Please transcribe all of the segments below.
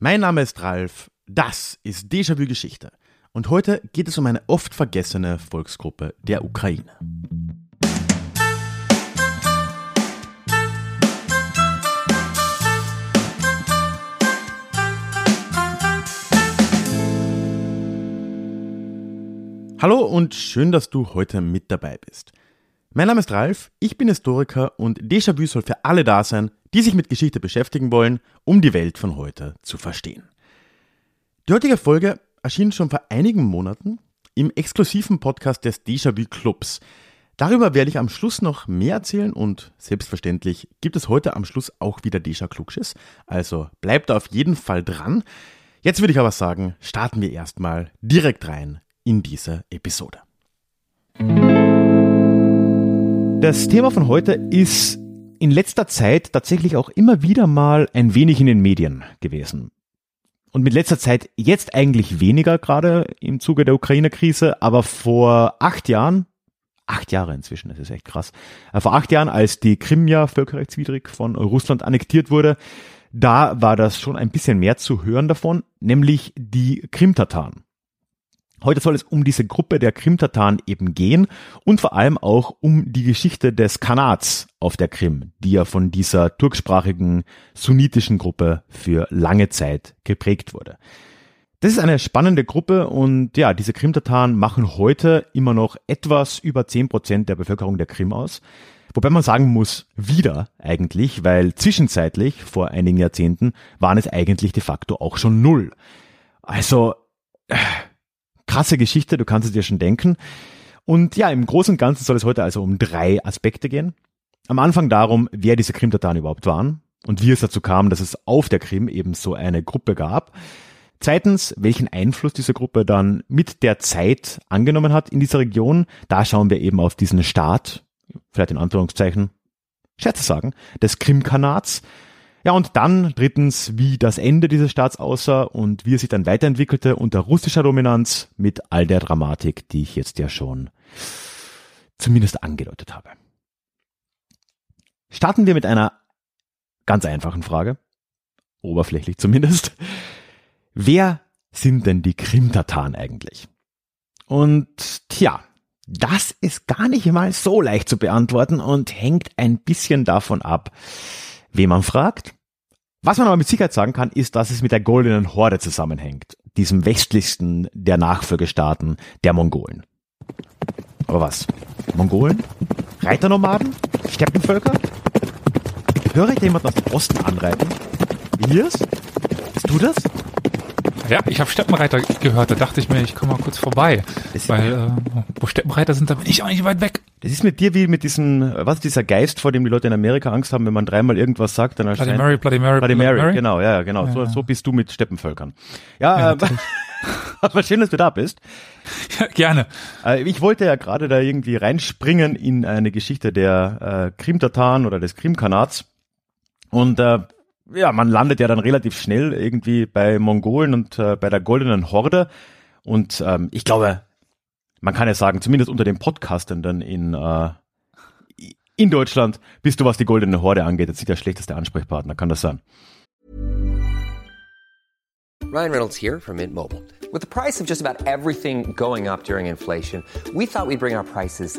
Mein Name ist Ralf, das ist Déjà-vu Geschichte und heute geht es um eine oft vergessene Volksgruppe der Ukraine. Hallo und schön, dass du heute mit dabei bist. Mein Name ist Ralf, ich bin Historiker und Déjà-vu soll für alle da sein, die sich mit Geschichte beschäftigen wollen, um die Welt von heute zu verstehen. Die heutige Folge erschien schon vor einigen Monaten im exklusiven Podcast des Déjà-vu Clubs. Darüber werde ich am Schluss noch mehr erzählen und selbstverständlich gibt es heute am Schluss auch wieder Déjà Klugschiss, also bleibt da auf jeden Fall dran. Jetzt würde ich aber sagen, starten wir erstmal direkt rein in diese Episode. Das Thema von heute ist in letzter Zeit tatsächlich auch immer wieder mal ein wenig in den Medien gewesen. Und mit letzter Zeit jetzt eigentlich weniger, gerade im Zuge der Ukraine-Krise, aber vor acht Jahren, acht Jahre inzwischen, das ist echt krass, äh, vor acht Jahren, als die Krim ja völkerrechtswidrig von Russland annektiert wurde, da war das schon ein bisschen mehr zu hören davon, nämlich die Krimtataren. Heute soll es um diese Gruppe der Krimtataren eben gehen und vor allem auch um die Geschichte des Kanats auf der Krim, die ja von dieser turksprachigen sunnitischen Gruppe für lange Zeit geprägt wurde. Das ist eine spannende Gruppe und ja, diese Krimtataren machen heute immer noch etwas über zehn Prozent der Bevölkerung der Krim aus. Wobei man sagen muss, wieder eigentlich, weil zwischenzeitlich, vor einigen Jahrzehnten, waren es eigentlich de facto auch schon null. Also, krasse Geschichte, du kannst es dir schon denken. Und ja, im Großen und Ganzen soll es heute also um drei Aspekte gehen. Am Anfang darum, wer diese Krimtataren überhaupt waren und wie es dazu kam, dass es auf der Krim eben so eine Gruppe gab. Zweitens, welchen Einfluss diese Gruppe dann mit der Zeit angenommen hat in dieser Region. Da schauen wir eben auf diesen Staat, vielleicht in Anführungszeichen, Scherze sagen, des Krimkanats. Ja, und dann drittens, wie das Ende dieses Staats aussah und wie es sich dann weiterentwickelte unter russischer Dominanz mit all der Dramatik, die ich jetzt ja schon zumindest angedeutet habe. Starten wir mit einer ganz einfachen Frage, oberflächlich zumindest. Wer sind denn die Krimtataren eigentlich? Und tja, das ist gar nicht mal so leicht zu beantworten und hängt ein bisschen davon ab, wen man fragt was man aber mit Sicherheit sagen kann, ist, dass es mit der Goldenen Horde zusammenhängt, diesem westlichsten der Nachfolgestaaten der Mongolen. Aber was? Mongolen? Reiternomaden? Steppenvölker? Höre ich jemanden aus dem Osten anreiten? Elias? Bist du das? Ja, ich habe Steppenreiter gehört, da dachte ich mir, ich komme mal kurz vorbei. weil äh, wo Steppenreiter sind, da bin ich auch nicht weit weg. Das ist mit dir wie mit diesem, was dieser Geist, vor dem die Leute in Amerika Angst haben, wenn man dreimal irgendwas sagt, dann erscheint... Bloody Mary, Bloody Mary, Bloody Mary, Mary? genau, ja, genau. Ja, so, so bist du mit Steppenvölkern. Ja, ja äh, aber schön, dass du da bist. Ja, gerne. Äh, ich wollte ja gerade da irgendwie reinspringen in eine Geschichte der äh, Krimtataren oder des Krimkanats. Und äh, ja, man landet ja dann relativ schnell irgendwie bei Mongolen und äh, bei der Goldenen Horde. Und ähm, ich glaube, man kann ja sagen, zumindest unter den Podcastenden in, äh, in Deutschland bist du, was die Goldene Horde angeht, jetzt nicht der schlechteste Ansprechpartner. Kann das sein? Ryan Reynolds here from Mint Mobile. With the price of just about everything going up during inflation, we thought we'd bring our prices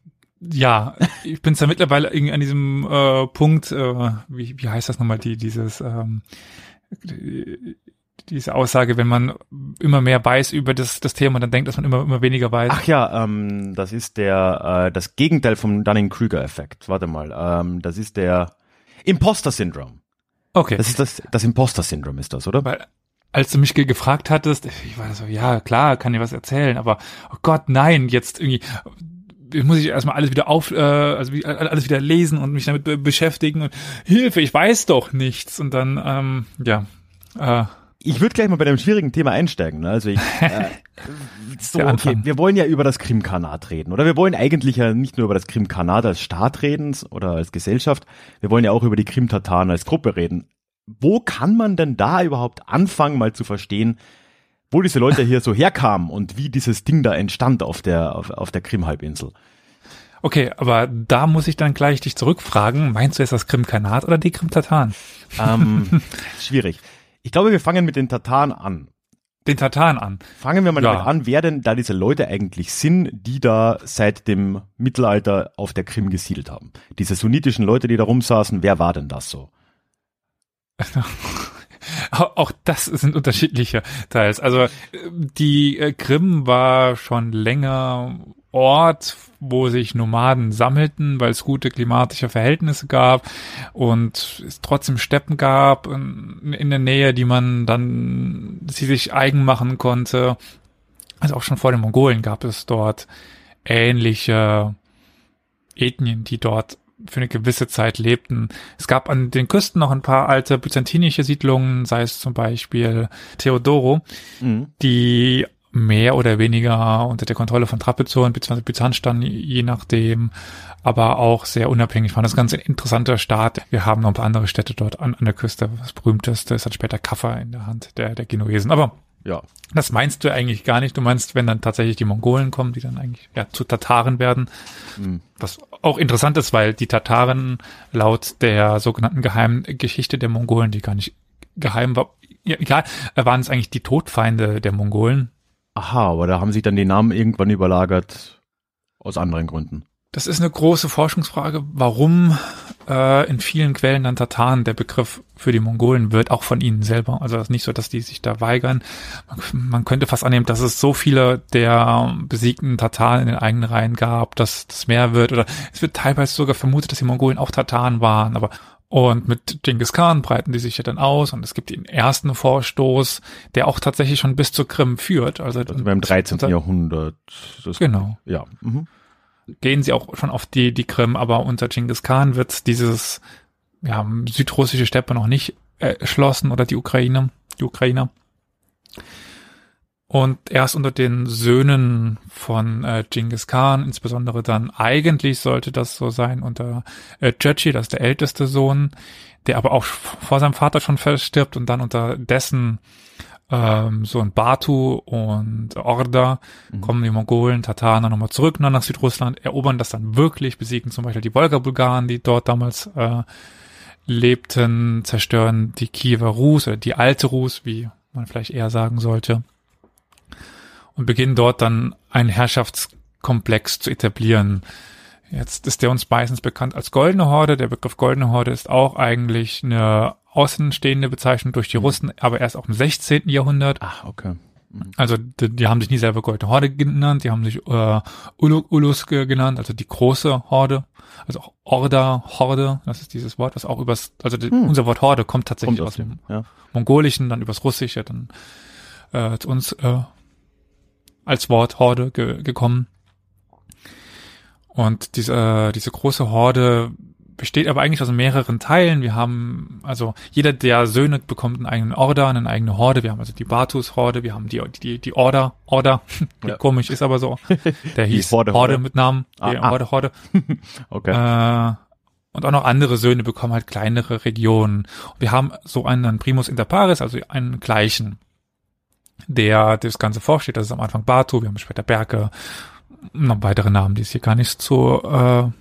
Ja, ich bin ja mittlerweile irgendwie an diesem äh, Punkt, äh, wie, wie heißt das nochmal, die, dieses ähm, diese Aussage, wenn man immer mehr weiß über das, das Thema, dann denkt, dass man immer, immer weniger weiß. Ach ja, ähm, das ist der, äh, das Gegenteil vom Dunning-Kruger-Effekt. Warte mal, ähm, das ist der Imposter-Syndrom. Okay. Das ist das, das Imposter-Syndrom ist das, oder? Weil, als du mich gefragt hattest, ich war so, ja, klar, kann dir was erzählen, aber, oh Gott, nein, jetzt irgendwie, muss ich erstmal alles wieder auf, äh, also alles wieder lesen und mich damit beschäftigen und Hilfe, ich weiß doch nichts. Und dann, ähm, ja, äh, ich würde gleich mal bei dem schwierigen Thema einsteigen. Ne? Also ich, äh, so, okay, wir wollen ja über das Krimkanat reden. Oder wir wollen eigentlich ja nicht nur über das Krimkanat als Staat reden oder als Gesellschaft, wir wollen ja auch über die Krimtataren als Gruppe reden. Wo kann man denn da überhaupt anfangen, mal zu verstehen, wo diese Leute hier so herkamen und wie dieses Ding da entstand auf der, auf, auf der Krimhalbinsel? Okay, aber da muss ich dann gleich dich zurückfragen. Meinst du jetzt das Krimkanat oder die Krimtataren? Ähm, schwierig. Ich glaube, wir fangen mit den Tataren an. Den Tataren an. Fangen wir mal Ja. damit an, wer denn da diese Leute eigentlich sind, die da seit dem Mittelalter auf der Krim gesiedelt haben. Diese sunnitischen Leute, die da rumsaßen, wer war denn das so? Auch das sind unterschiedliche Teils. Also äh, die äh, Krim war schon länger Ort, wo sich Nomaden sammelten, weil es gute klimatische Verhältnisse gab und es trotzdem Steppen gab in, in der Nähe, die man dann sie sich eigen machen konnte. Also auch schon vor den Mongolen gab es dort ähnliche Ethnien, die dort für eine gewisse Zeit lebten. Es gab an den Küsten noch ein paar alte byzantinische Siedlungen, sei es zum Beispiel Theodoro, Mhm. die mehr oder weniger unter der Kontrolle von Trapezoren bzw. Byzanz standen, je nachdem, aber auch sehr unabhängig waren. Das ist ein ganz interessanter Staat. Wir haben noch ein paar andere Städte dort an, an der Küste. Das berühmteste ist dann später Kaffa in der Hand der, der Genuesen. Aber Ja. das meinst du eigentlich gar nicht. Du meinst, wenn dann tatsächlich die Mongolen kommen, die dann eigentlich ja, zu Tataren werden. Was auch interessant ist, weil die Tataren laut der sogenannten geheimen Geschichte der Mongolen, die gar nicht geheim war, ja, egal, waren es eigentlich die Todfeinde der Mongolen. Aha, aber da haben sich dann die Namen irgendwann überlagert aus anderen Gründen. Das ist eine große Forschungsfrage, warum äh, in vielen Quellen dann Tataren der Begriff für die Mongolen wird, auch von ihnen selber. Also es ist nicht so, dass die sich da weigern. Man, man könnte fast annehmen, dass es so viele der besiegten Tataren in den eigenen Reihen gab, dass das mehr wird. Oder es wird teilweise sogar vermutet, dass die Mongolen auch Tataren waren. Aber und mit Genghis Khan breiten die sich ja dann aus und es gibt den ersten Vorstoß, der auch tatsächlich schon bis zur Krim führt. Also, Also beim 13. Da- Jahrhundert. Das, Genau Ja. Mhm. Gehen sie auch schon auf die, die Krim, aber unter Genghis Khan wird dieses ja, südrussische Steppe noch nicht erschlossen oder die Ukraine, die Ukrainer. Und erst unter den Söhnen von äh, Genghis Khan, insbesondere dann eigentlich sollte das so sein unter äh, das ist der älteste Sohn, der aber auch vor seinem Vater schon verstirbt und dann unter dessen ähm, so ein Batu und Orda kommen die Mongolen, Tataren nochmal zurück dann nach Südrussland, erobern das dann wirklich, besiegen zum Beispiel die Wolga-Bulgaren, die dort damals äh, lebten, zerstören die Kiewer Rus oder die alte Rus, wie man vielleicht eher sagen sollte, und beginnen dort dann einen Herrschaftskomplex zu etablieren. Jetzt ist der uns meistens bekannt als Goldene Horde. Der Begriff Goldene Horde ist auch eigentlich eine außenstehende Bezeichnung durch die Russen, aber erst auch im 16. Jahrhundert. Ah, okay. Also die, die haben sich nie selber Goldene Horde genannt, die haben sich äh, Ulu, Ulus ge- genannt, also die große Horde. Also auch Orda, Horde, das ist dieses Wort, was auch übers, also die, unser Wort Horde kommt tatsächlich Kommt aus aus dem ja. Mongolischen, dann übers Russische, dann äh, zu uns äh, als Wort Horde ge gekommen. Und diese, diese große Horde besteht aber eigentlich aus mehreren Teilen. Wir haben, also jeder der Söhne bekommt einen eigenen Order, eine eigene Horde. Wir haben also die Batus-Horde, wir haben die, die, die Order, Order, Ja. komisch ist aber so. Der Die hieß Horde, Horde, Horde. mit Namen, Ah, die ah. Horde, Horde. Okay. Äh, und auch noch andere Söhne bekommen halt kleinere Regionen. Wir haben so einen Primus inter pares, also einen gleichen, der das Ganze vorsteht. Das ist am Anfang Batu, wir haben später Berke, noch weitere Namen, die es hier gar nicht so, äh,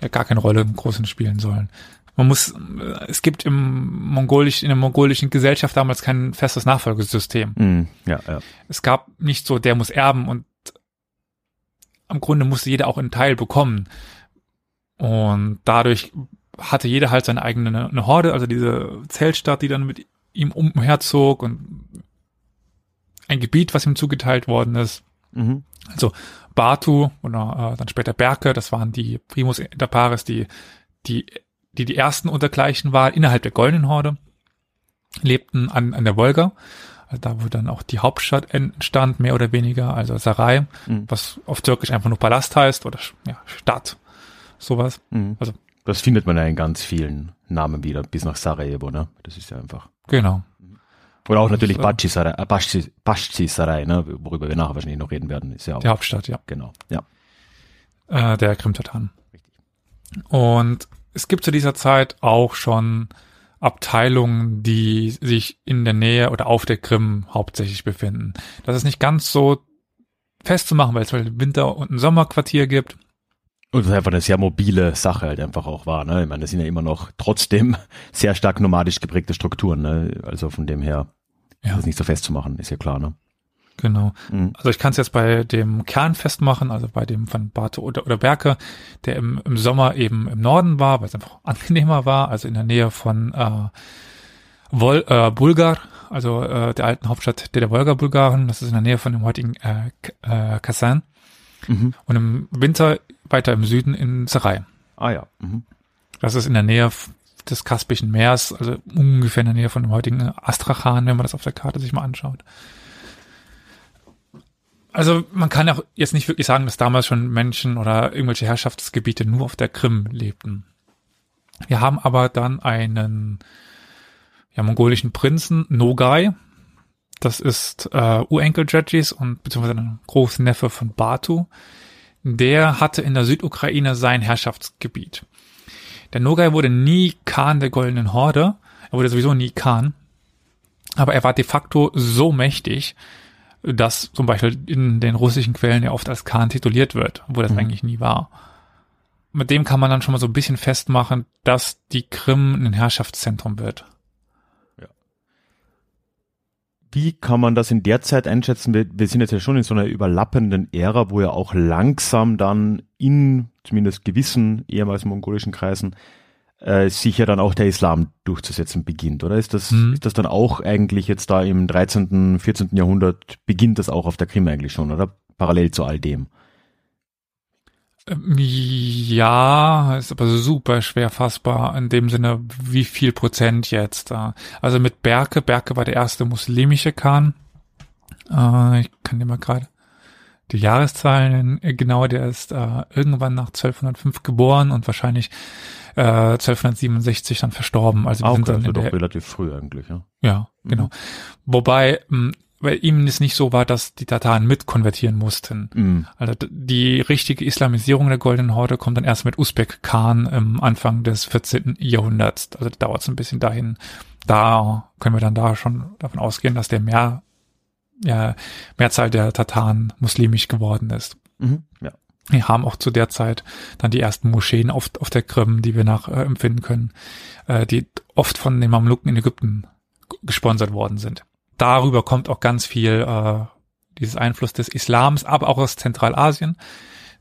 ja, gar keine Rolle im Großen spielen sollen. Man muss, äh, es gibt im mongolischen, in der mongolischen Gesellschaft damals kein festes Nachfolgesystem Mhm. Ja, ja. es gab nicht so, der muss erben und am Grunde musste jeder auch einen Teil bekommen. Und dadurch hatte jeder halt seine eigene eine Horde, also diese Zeltstadt, die dann mit ihm umherzog und ein Gebiet, was ihm zugeteilt worden ist. Mhm. Also Batu oder äh, dann später Berke, das waren die Primus inter pares, die die die die ersten untergleichen waren innerhalb der Goldenen Horde, lebten an an der Wolga, also da wo dann auch die Hauptstadt entstand, mehr oder weniger, also Sarai, Mhm. was auf Türkisch einfach nur Palast heißt oder ja, Stadt, sowas. Mhm. Also Das findet man ja in ganz vielen Namen wieder, bis nach Sarajevo, ne? Das ist ja einfach. genau. Oder auch natürlich Baschisarei, äh, Baschis- Baschisarei, ne, worüber wir nachher wahrscheinlich noch reden werden, ist ja auch. Die Hauptstadt, ja. Genau, ja. äh, der Krim-Tataren. Und es gibt zu dieser Zeit auch schon Abteilungen, die sich in der Nähe oder auf der Krim hauptsächlich befinden. Das ist nicht ganz so festzumachen, weil es halt ein Winter- und ein Sommerquartier gibt. Und das einfach eine sehr mobile Sache halt einfach auch war, ne? Ich meine, das sind ja immer noch trotzdem sehr stark nomadisch geprägte Strukturen, ne? Also von dem her, Ja. das nicht so festzumachen, ist ja klar, ne? Genau. Mhm. Also ich kann es jetzt bei dem Kern festmachen, also bei dem von Bate oder, oder Berke, der im, im Sommer eben im Norden war, weil es einfach angenehmer war, also in der Nähe von äh, Vol, äh, Bulgar, also äh, der alten Hauptstadt der, der Wolga-Bulgaren. Das ist in der Nähe von dem heutigen äh, K- äh, Kasan. Mhm. Und im Winter weiter im Süden in Sarai. Ah ja. Mhm. Das ist in der Nähe des Kaspischen Meers, also ungefähr in der Nähe von dem heutigen Astrachan, wenn man das auf der Karte sich mal anschaut. Also man kann auch jetzt nicht wirklich sagen, dass damals schon Menschen oder irgendwelche Herrschaftsgebiete nur auf der Krim lebten. Wir haben aber dann einen ja, mongolischen Prinzen, Nogai. Das ist äh, Urenkel Jadjis und beziehungsweise ein Großneffe von Batu. Der hatte in der Südukraine sein Herrschaftsgebiet. Der Nogai wurde nie Khan der Goldenen Horde. Er wurde sowieso nie Khan. Aber er war de facto so mächtig, dass zum Beispiel in den russischen Quellen ja oft als Khan tituliert wird, obwohl das eigentlich nie war. Mit dem kann man dann schon mal so ein bisschen festmachen, dass die Krim ein Herrschaftszentrum wird. Wie kann man das in der Zeit einschätzen? Wir, wir sind jetzt ja schon in so einer überlappenden Ära, wo ja auch langsam dann in zumindest gewissen ehemals mongolischen Kreisen äh, sich ja dann auch der Islam durchzusetzen beginnt, oder? Ist das, Mhm. ist das dann auch eigentlich jetzt da im 13., 14. Jahrhundert beginnt das auch auf der Krim eigentlich schon, oder? Parallel zu all dem. Ähm, Ja, ist aber super schwer fassbar in dem Sinne, wie viel Prozent jetzt. Also mit Berke, Berke war der erste muslimische Khan. Äh, Ich kann dir mal gerade die Jahreszahlen. Äh, genau, der ist äh, irgendwann nach 1205 geboren und wahrscheinlich äh, 1267 dann verstorben. Also wir Ah, sind dann also doch der, relativ früh eigentlich, ja. ja, genau. Wobei, mh, weil ihm es nicht so war, dass die Tataren mitkonvertieren mussten. Mhm. Also die richtige Islamisierung der Goldenen Horde kommt dann erst mit Usbek Khan im Anfang des 14. Jahrhunderts. Also dauert es ein bisschen dahin. Da können wir dann da schon davon ausgehen, dass der mehr, ja, Mehrzahl der Tataren muslimisch geworden ist. Mhm. Ja. Wir haben auch zu der Zeit dann die ersten Moscheen auf, auf der Krim, die wir nachempfinden können, äh, die oft von den Mamluken in Ägypten gesponsert worden sind. Darüber kommt auch ganz viel äh, dieses Einfluss des Islams, aber auch aus Zentralasien.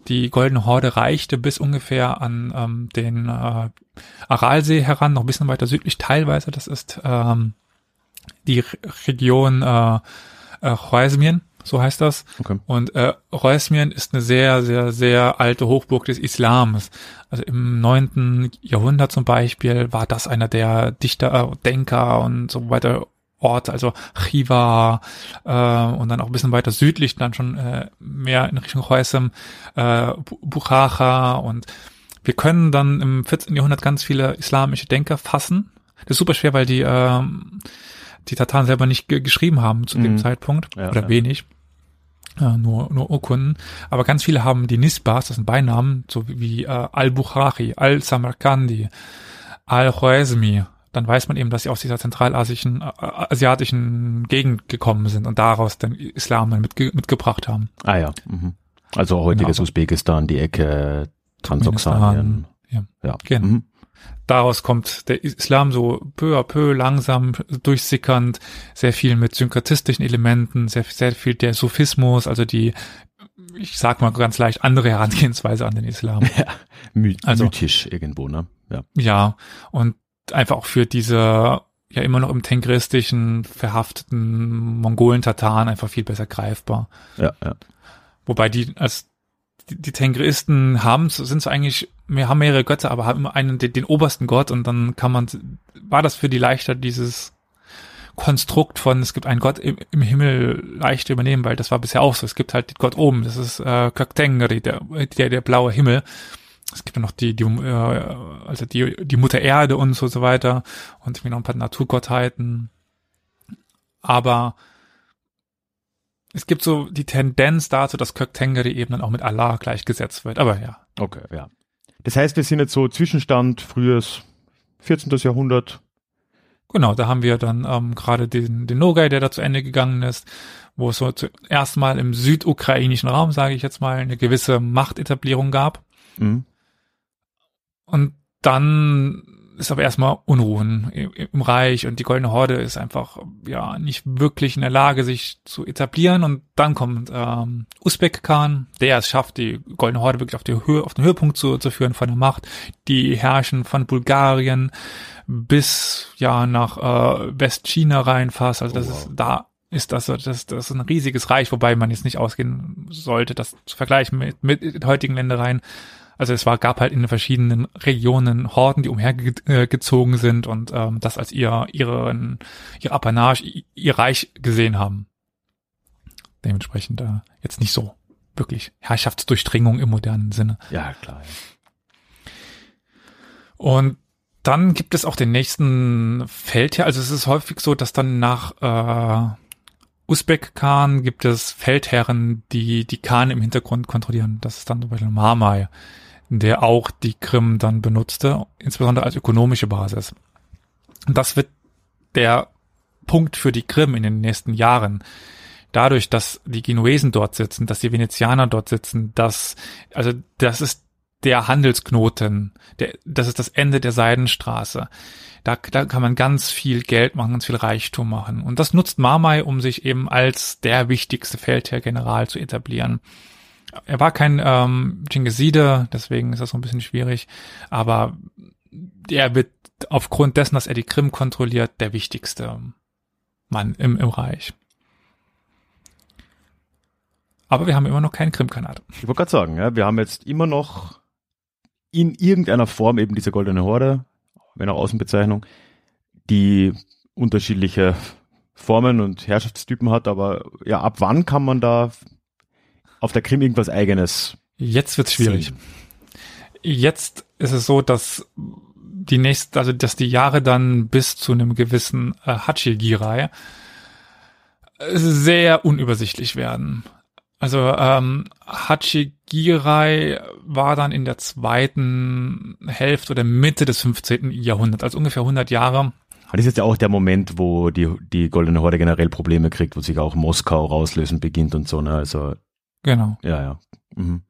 Die Goldene Horde reichte bis ungefähr an ähm, den äh, Aralsee heran, noch ein bisschen weiter südlich teilweise. Das ist ähm, die Re- Region äh, äh, Choresmien, so heißt das. Okay. Und äh, Choresmien ist eine sehr, sehr, sehr alte Hochburg des Islams. Also im neunten Jahrhundert zum Beispiel war das einer der Dichter, äh, Denker und so weiter Orte, also Chiva äh, und dann auch ein bisschen weiter südlich, dann schon äh, mehr in Richtung Choresem, äh, Bu- Buchacha und wir können dann im 14. Jahrhundert ganz viele islamische Denker fassen. Das ist super schwer, weil die ähm, die Tataren selber nicht ge geschrieben haben zu dem Mhm. Zeitpunkt Ja, oder ja. wenig. Äh, nur, nur Urkunden. Aber ganz viele haben die Nisbas, das sind Beinamen, so wie, wie äh, Al-Bukhari, Al-Samarkandi, Al-Khwarizmi. Dann weiß man eben, dass sie aus dieser zentralasischen, äh, asiatischen Gegend gekommen sind und daraus den Islam dann mitge mitgebracht haben. Ah ja. Mhm. Also heutiges Genau. Usbekistan, die Ecke Transoxanien. Ja. Ja. Genau. Mhm. Daraus kommt der Islam so peu à peu langsam durchsickernd, sehr viel mit synkretistischen Elementen, sehr, sehr viel der Sufismus, also die, ich sag mal ganz leicht, andere Herangehensweise an den Islam. My Also- mythisch irgendwo, ne? Ja. Ja, und einfach auch für diese ja immer noch im tengristischen verhafteten Mongolen-Tataren einfach viel besser greifbar. Ja, ja. Wobei die als die, die Tengristen haben sind so eigentlich wir haben mehrere Götter, aber haben immer einen den, den obersten Gott und dann kann man war das für die leichter dieses Konstrukt von es gibt einen Gott im, im Himmel leicht übernehmen, weil das war bisher auch so. Es gibt halt den Gott oben, das ist äh, Köktengri, der, der der blaue Himmel. Es gibt ja noch die die äh, also die die Mutter Erde und so, so weiter und irgendwie noch ein paar Naturgottheiten. aber es gibt so die Tendenz dazu, dass Kirk Tengeri eben dann auch mit Allah gleichgesetzt wird. Aber ja. Okay, ja. Das heißt, wir sind jetzt so Zwischenstand, frühes 14. Jahrhundert. Genau, da haben wir dann ähm, gerade den, den Nogai, der da zu Ende gegangen ist, wo es so zuerst mal im südukrainischen Raum, sage ich jetzt mal, eine gewisse Machtetablierung gab. Mhm. Und dann ist aber erstmal Unruhen im Reich und die Goldene Horde ist einfach ja nicht wirklich in der Lage, sich zu etablieren. Und dann kommt ähm, Usbek Khan, der es schafft, die Goldene Horde wirklich auf, die Höhe, auf den Höhepunkt zu, zu führen von der Macht. Die herrschen von Bulgarien bis ja nach äh, Westchina rein fast. Also das Oh, wow. ist da ist das, das, das ist ein riesiges Reich, wobei man jetzt nicht ausgehen sollte, das zu vergleichen mit, mit heutigen Ländereien. Also es war, gab halt in den verschiedenen Regionen Horden, die umhergezogen sind und ähm, das als ihr, ihren, ihr Apanage, ihr Reich gesehen haben. Dementsprechend äh, jetzt nicht so wirklich Herrschaftsdurchdringung im modernen Sinne. Ja, klar. Ja. Und dann gibt es auch den nächsten Feldherr. Also es ist häufig so, dass dann nach äh, Usbek Khan gibt es Feldherren, die die Khan im Hintergrund kontrollieren. Das ist dann zum Beispiel Mamai, der auch die Krim dann benutzte, insbesondere als ökonomische Basis. Und das wird der Punkt für die Krim in den nächsten Jahren. Dadurch, dass die Genuesen dort sitzen, dass die Venezianer dort sitzen, dass, also das ist der Handelsknoten, der, das ist das Ende der Seidenstraße. Da, da kann man ganz viel Geld machen, ganz viel Reichtum machen. Und das nutzt Marmai, um sich eben als der wichtigste Feldherr-General zu etablieren. Er war kein ähm, Chingiside, deswegen ist das so ein bisschen schwierig, aber er wird aufgrund dessen, dass er die Krim kontrolliert, der wichtigste Mann im, im Reich. Aber wir haben immer noch keinen Krimkanat. Ich wollte gerade sagen, ja, wir haben jetzt immer noch in irgendeiner Form eben diese goldene Horde, wenn auch Außenbezeichnung, die unterschiedliche Formen und Herrschaftstypen hat, aber ja, ab wann kann man da auf der Krim irgendwas eigenes Jetzt wird's schwierig. sehen? Jetzt ist es so, dass die nächsten, also dass die Jahre dann bis zu einem gewissen äh, Hachigirai sehr unübersichtlich werden. Also ähm, Hachigirai war dann in der zweiten Hälfte oder Mitte des 15. Jahrhunderts, also ungefähr 100 Jahre. Das ist jetzt ja auch der Moment, wo die, die Goldene Horde generell Probleme kriegt, wo sich auch Moskau rauslösen beginnt und so, ne? Also, Genau. ja, ja. Mhm.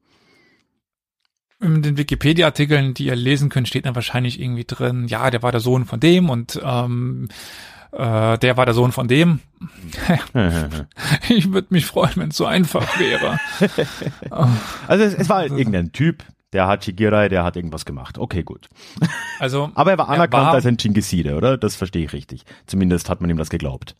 In den Wikipedia-Artikeln, die ihr lesen könnt, steht dann wahrscheinlich irgendwie drin, ja, der war der Sohn von dem und ähm, äh, der war der Sohn von dem. Ich würde mich freuen, wenn es so einfach wäre. Also es, es war halt irgendein Typ, der Hachigirai, der hat irgendwas gemacht. Okay, gut. Also, Aber er war anerkannt war- als ein Chingiside, oder? Das verstehe ich richtig. Zumindest hat man ihm das geglaubt.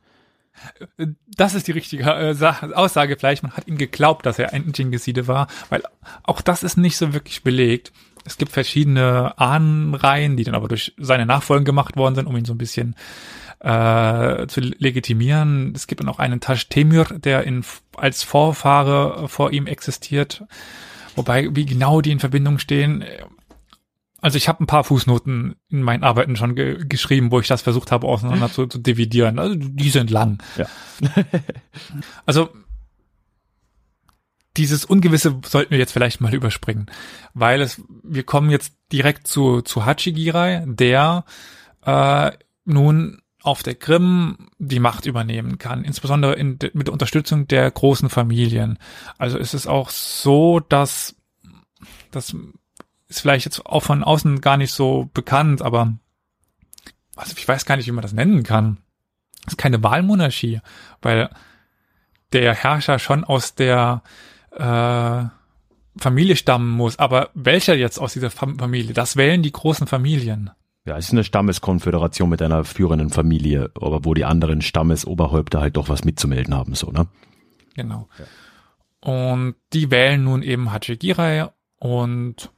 Das ist die richtige äh, Sa- Aussage vielleicht. Man hat ihm geglaubt, dass er ein Chingiside war, weil auch das ist nicht so wirklich belegt. Es gibt verschiedene Ahnenreihen, die dann aber durch seine Nachfolgen gemacht worden sind, um ihn so ein bisschen äh, zu legitimieren. Es gibt dann auch einen Tash Temür, der in, als Vorfahre vor ihm existiert. Wobei, wie genau die in Verbindung stehen, also ich habe ein paar Fußnoten in meinen Arbeiten schon ge geschrieben, wo ich das versucht habe, auseinander zu, zu dividieren. Also die sind lang. Ja. Also dieses Ungewisse sollten wir jetzt vielleicht mal überspringen, weil es, wir kommen jetzt direkt zu, zu Hachigirai, der äh, nun auf der Krim die Macht übernehmen kann, insbesondere in, mit der Unterstützung der großen Familien. Also es ist auch so, dass das ist vielleicht jetzt auch von außen gar nicht so bekannt, aber also ich weiß gar nicht, wie man das nennen kann. Es ist keine Wahlmonarchie, weil der Herrscher schon aus der äh, Familie stammen muss. Aber welcher jetzt aus dieser Fam Familie? Das wählen die großen Familien. Ja, es ist eine Stammeskonföderation mit einer führenden Familie, aber wo die anderen Stammesoberhäupter halt doch was mitzumelden haben, so, ne? Genau. Und die wählen nun eben Hachigirai und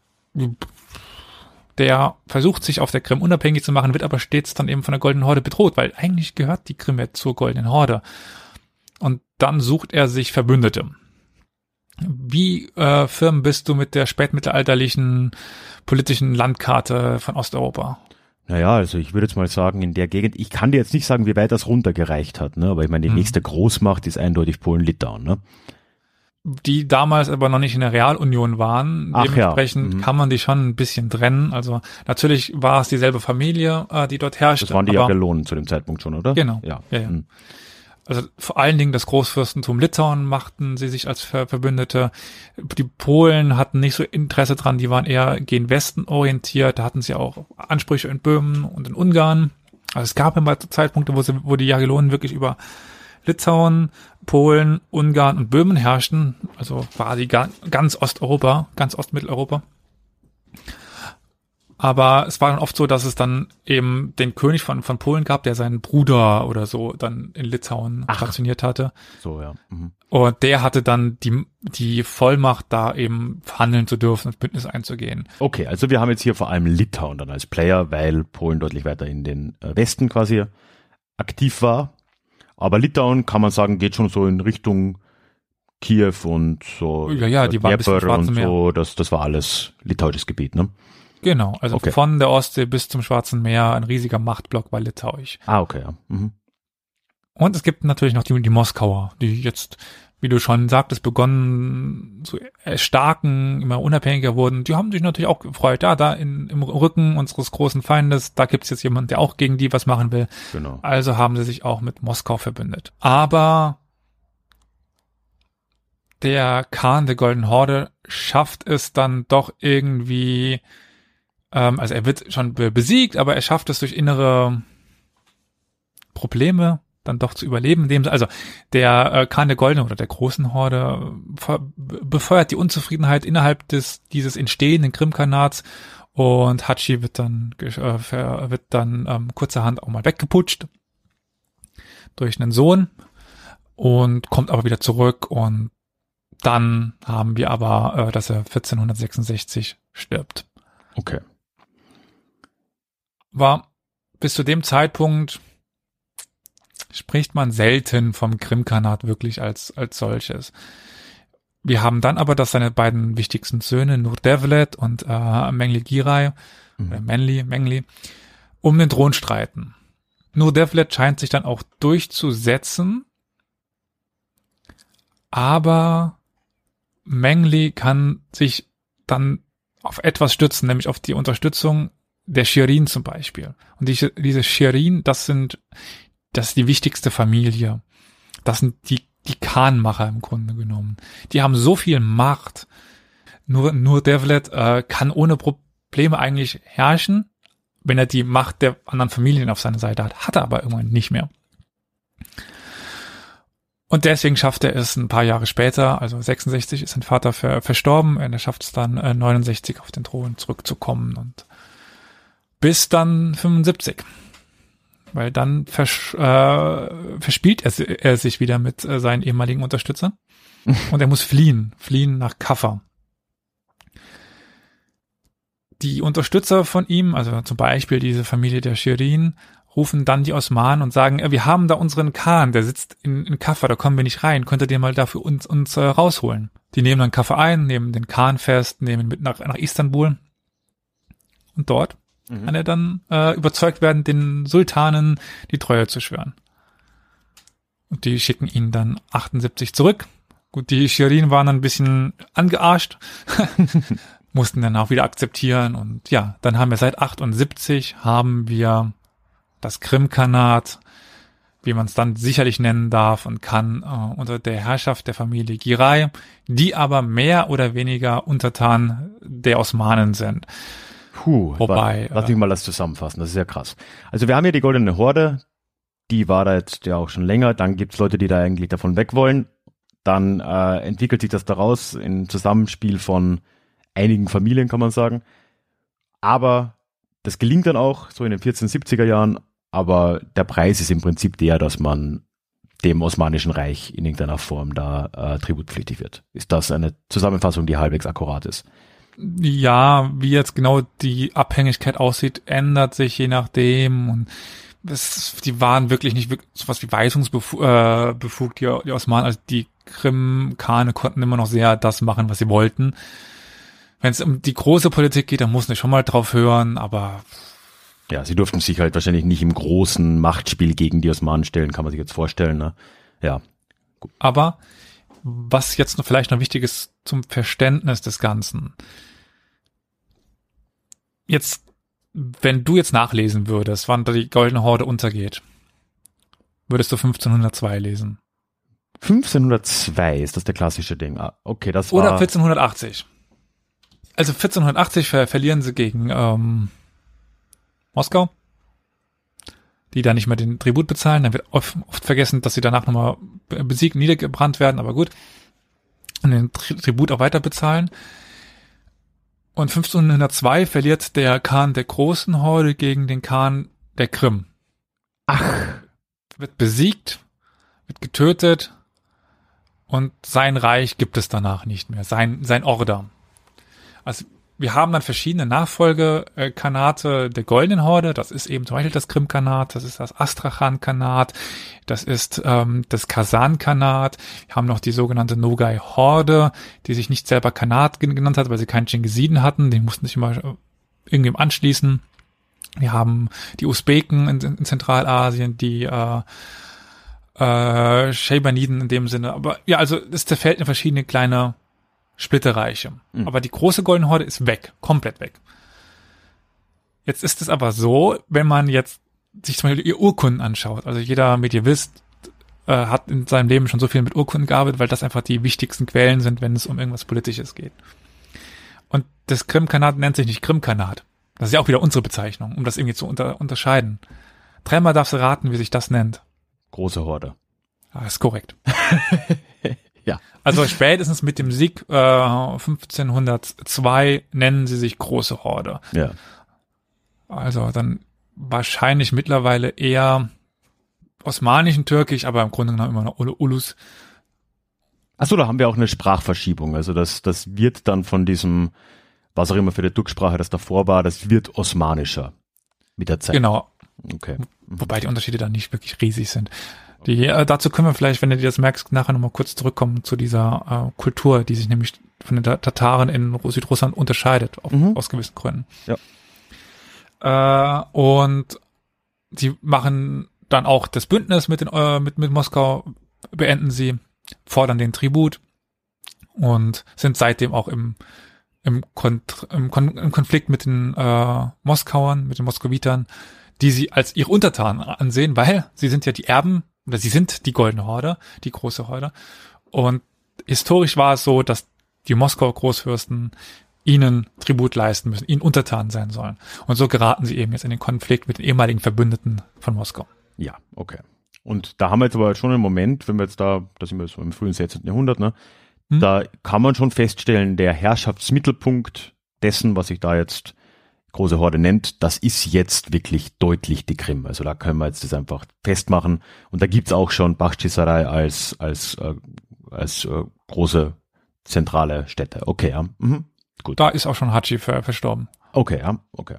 der versucht sich auf der Krim unabhängig zu machen, wird aber stets dann eben von der Goldenen Horde bedroht, weil eigentlich gehört die Krim ja zur Goldenen Horde. Und dann sucht er sich Verbündete. Wie äh, firm bist du mit der spätmittelalterlichen politischen Landkarte von Osteuropa? Naja, also ich würde jetzt mal sagen, in der Gegend, ich kann dir jetzt nicht sagen, wie weit das runtergereicht hat, ne? aber ich meine, die Mhm. nächste Großmacht ist eindeutig Polen-Litauen. Ne? Die damals aber noch nicht in der Realunion waren. Ach ja, Dementsprechend mhm. kann man die schon ein bisschen trennen. Also natürlich war es dieselbe Familie, äh, die dort herrschte. Das waren die Jagellonen zu dem Zeitpunkt schon, oder? Genau. Ja. Ja, ja. Mhm. Also vor allen Dingen das Großfürstentum Litauen machten sie sich als Ver Verbündete. Die Polen hatten nicht so Interesse dran, die waren eher gen Westen orientiert. Da hatten sie auch Ansprüche in Böhmen und in Ungarn. Also es gab immer Zeitpunkte, wo, sie, wo die Jagellonen wirklich über Litauen, Polen, Ungarn und Böhmen herrschten. Also ga ganz Osteuropa, ganz Ostmitteleuropa. Aber es war dann oft so, dass es dann eben den König von, von Polen gab, der seinen Bruder oder so dann in Litauen Ach. stationiert hatte. So, ja. Mhm. Und der hatte dann die, die Vollmacht, da eben verhandeln zu dürfen und Bündnis einzugehen. Okay, also wir haben jetzt hier vor allem Litauen dann als Player, weil Polen deutlich weiter in den äh, Westen quasi aktiv war. Aber Litauen kann man sagen, geht schon so in Richtung Kiew und so. Ja, ja, die waren bis zum Schwarzen Meer. so. Das, das war alles litauisches Gebiet, ne? Genau, also Okay. von der Ostsee bis zum Schwarzen Meer ein riesiger Machtblock bei Litauisch. Ah, okay, ja. Mhm. Und es gibt natürlich noch die, die Moskauer, die jetzt, wie du schon sagtest, begonnen zu erstarken, immer unabhängiger wurden. Die haben sich natürlich auch gefreut. Ja, da in, im Rücken unseres großen Feindes, da gibt's jetzt jemand, der auch gegen die was machen will. Genau. Also haben sie sich auch mit Moskau verbündet. Aber der Khan der Golden Horde schafft es dann doch irgendwie, ähm, also er wird schon be besiegt, aber er schafft es durch innere Probleme dann doch zu überleben. Indem, also der äh, Khan der Goldenen oder der großen Horde äh, befeuert die Unzufriedenheit innerhalb des dieses entstehenden Krimkanats und Hatschi wird dann äh, wird dann ähm, kurzerhand auch mal weggeputscht durch einen Sohn und kommt aber wieder zurück und dann haben wir aber, äh, dass er 1466 stirbt. Okay. War bis zu dem Zeitpunkt spricht man selten vom Krimkanat wirklich als, als solches. Wir haben dann aber, dass seine beiden wichtigsten Söhne, Nurdevlet und äh, Mengli Giray, oder Menli, Mengli, um den Thron streiten. Nurdevlet scheint sich dann auch durchzusetzen, aber Mengli kann sich dann auf etwas stützen, nämlich auf die Unterstützung der Shirin zum Beispiel. Und diese, diese Shirin, das sind, das ist die wichtigste Familie. Das sind die, die Khanmacher im Grunde genommen. Die haben so viel Macht. Nur, nur Devlet äh, kann ohne Probleme eigentlich herrschen, wenn er die Macht der anderen Familien auf seiner Seite hat. Hat er aber irgendwann nicht mehr. Und deswegen schafft er es ein paar Jahre später, also 66 ist sein Vater ver verstorben, und er schafft es dann äh, 69 auf den Thron zurückzukommen und bis dann 75. Weil dann versch äh, verspielt er, er sich wieder mit äh, seinen ehemaligen Unterstützern und er muss fliehen, fliehen nach Kaffa. Die Unterstützer von ihm, also zum Beispiel diese Familie der Shirin, rufen dann die Osmanen und sagen, wir haben da unseren Khan, der sitzt in, in Kaffa, da kommen wir nicht rein, könnt ihr den mal dafür uns, uns äh, rausholen? Die nehmen dann Kaffa ein, nehmen den Khan fest, nehmen ihn mit nach, nach Istanbul und dort kann er dann äh, überzeugt werden, den Sultanen die Treue zu schwören. Und die schicken ihn dann 78 zurück. Gut, die Shirin waren dann ein bisschen angearscht, mussten dann auch wieder akzeptieren und ja, dann haben wir seit 78 haben wir das Krimkanat, wie man es dann sicherlich nennen darf und kann, äh, unter der Herrschaft der Familie Giray, die aber mehr oder weniger untertan der Osmanen sind. Puh, Wobei, lass äh, mich mal das zusammenfassen, das ist ja krass. Also wir haben hier die Goldene Horde, die war da jetzt ja auch schon länger, dann gibt's Leute, die da eigentlich davon weg wollen. Dann äh, entwickelt sich das daraus im Zusammenspiel von einigen Familien, kann man sagen. Aber das gelingt dann auch, so in den 1470er Jahren, aber der Preis ist im Prinzip der, dass man dem Osmanischen Reich in irgendeiner Form da äh, tributpflichtig wird. Ist das eine Zusammenfassung, die halbwegs akkurat ist? Ja, wie jetzt genau die Abhängigkeit aussieht, ändert sich je nachdem und es, die waren wirklich nicht wirklich sowas wie weisungsbefugt, äh, die, die Osmanen, also die Krim-Kane konnten immer noch sehr das machen, was sie wollten. Wenn es um die große Politik geht, dann muss man schon mal drauf hören, aber Ja, sie durften sich halt wahrscheinlich nicht im großen Machtspiel gegen die Osmanen stellen, kann man sich jetzt vorstellen. Ne? Ja. Aber was jetzt noch vielleicht noch wichtig ist zum Verständnis des Ganzen. Jetzt, wenn du jetzt nachlesen würdest, wann die Goldene Horde untergeht, würdest du 1502 lesen. 1502 ist das der klassische Ding. Ah, okay, das war. Oder 1480. Also 1480 ver verlieren sie gegen ähm, Moskau, die da nicht mehr den Tribut bezahlen. Dann wird oft, oft vergessen, dass sie danach nochmal besiegt, niedergebrannt werden, aber gut. Und den Tri Tribut auch weiter bezahlen. Und 1502 verliert der Khan der großen Horde gegen den Khan der Krim. Ach. Wird besiegt, wird getötet und sein Reich gibt es danach nicht mehr, sein, sein Order. Also wir haben dann verschiedene Nachfolgekanate der Goldenen Horde. Das ist eben zum Beispiel das Krim-Kanat, das ist das Astrachan-Kanat, das ist ähm, das Kasan-Kanat. Wir haben noch die sogenannte Nogai-Horde, die sich nicht selber Kanat genannt hat, weil sie keinen Chingisiden hatten. Die mussten sich immer äh, irgendwem anschließen. Wir haben die Usbeken in, in Zentralasien, die äh, äh, Shabaniden in dem Sinne. Aber ja, also es zerfällt in verschiedene kleine Splitterreiche. Mhm. Aber die große Goldene Horde ist weg, komplett weg. Jetzt ist es aber so, wenn man jetzt sich zum Beispiel ihr Urkunden anschaut, also jeder Medievist äh, hat in seinem Leben schon so viel mit Urkunden gearbeitet, weil das einfach die wichtigsten Quellen sind, wenn es um irgendwas Politisches geht. Und das Krimkanat nennt sich nicht Krimkanat. Das ist ja auch wieder unsere Bezeichnung, um das irgendwie zu unter unterscheiden. Dreimal darfst du raten, wie sich das nennt. Große Horde. Ah, ist korrekt. ja. Also spätestens mit dem Sieg äh, 1502 nennen sie sich Große Horde. Ja. Also dann wahrscheinlich mittlerweile eher osmanischen Türkisch, aber im Grunde genommen immer noch Ulus. Achso, da haben wir auch eine Sprachverschiebung. Also das, das wird dann von diesem, was auch immer für die Turksprache das davor war, das wird osmanischer mit der Zeit. Genau. Okay. Wobei die Unterschiede dann nicht wirklich riesig sind. Die, äh, dazu können wir vielleicht, wenn du dir das merkst, nachher nochmal kurz zurückkommen zu dieser äh, Kultur, die sich nämlich von den Tataren in Südrussland unterscheidet, auf, Mhm. aus gewissen Gründen. Ja. Äh, und sie machen dann auch das Bündnis mit, den, äh, mit, mit Moskau, beenden sie, fordern den Tribut und sind seitdem auch im, im, Kont im, Kon im Konflikt mit den äh, Moskauern, mit den Moskowitern, die sie als ihre Untertanen ansehen, weil sie sind ja die Erben, oder sie sind die Goldene Horde, die große Horde. Und historisch war es so, dass die Moskauer Großfürsten ihnen Tribut leisten müssen, ihnen untertan sein sollen. Und so geraten sie eben jetzt in den Konflikt mit den ehemaligen Verbündeten von Moskau. Ja, okay. Und da haben wir jetzt aber schon einen Moment, wenn wir jetzt da, da sind wir so im frühen 16. Jahrhundert, ne? Hm. Da kann man schon feststellen, der Herrschaftsmittelpunkt dessen, was sich da jetzt große Horde nennt, das ist jetzt wirklich deutlich die Krim. Also da können wir jetzt das einfach festmachen. Und da gibt's auch schon Bakhchisarai als, als, äh, als äh, große zentrale Städte. Okay, ja. Mhm. Gut. Da ist auch schon Hachi ver verstorben. Okay, ja, okay.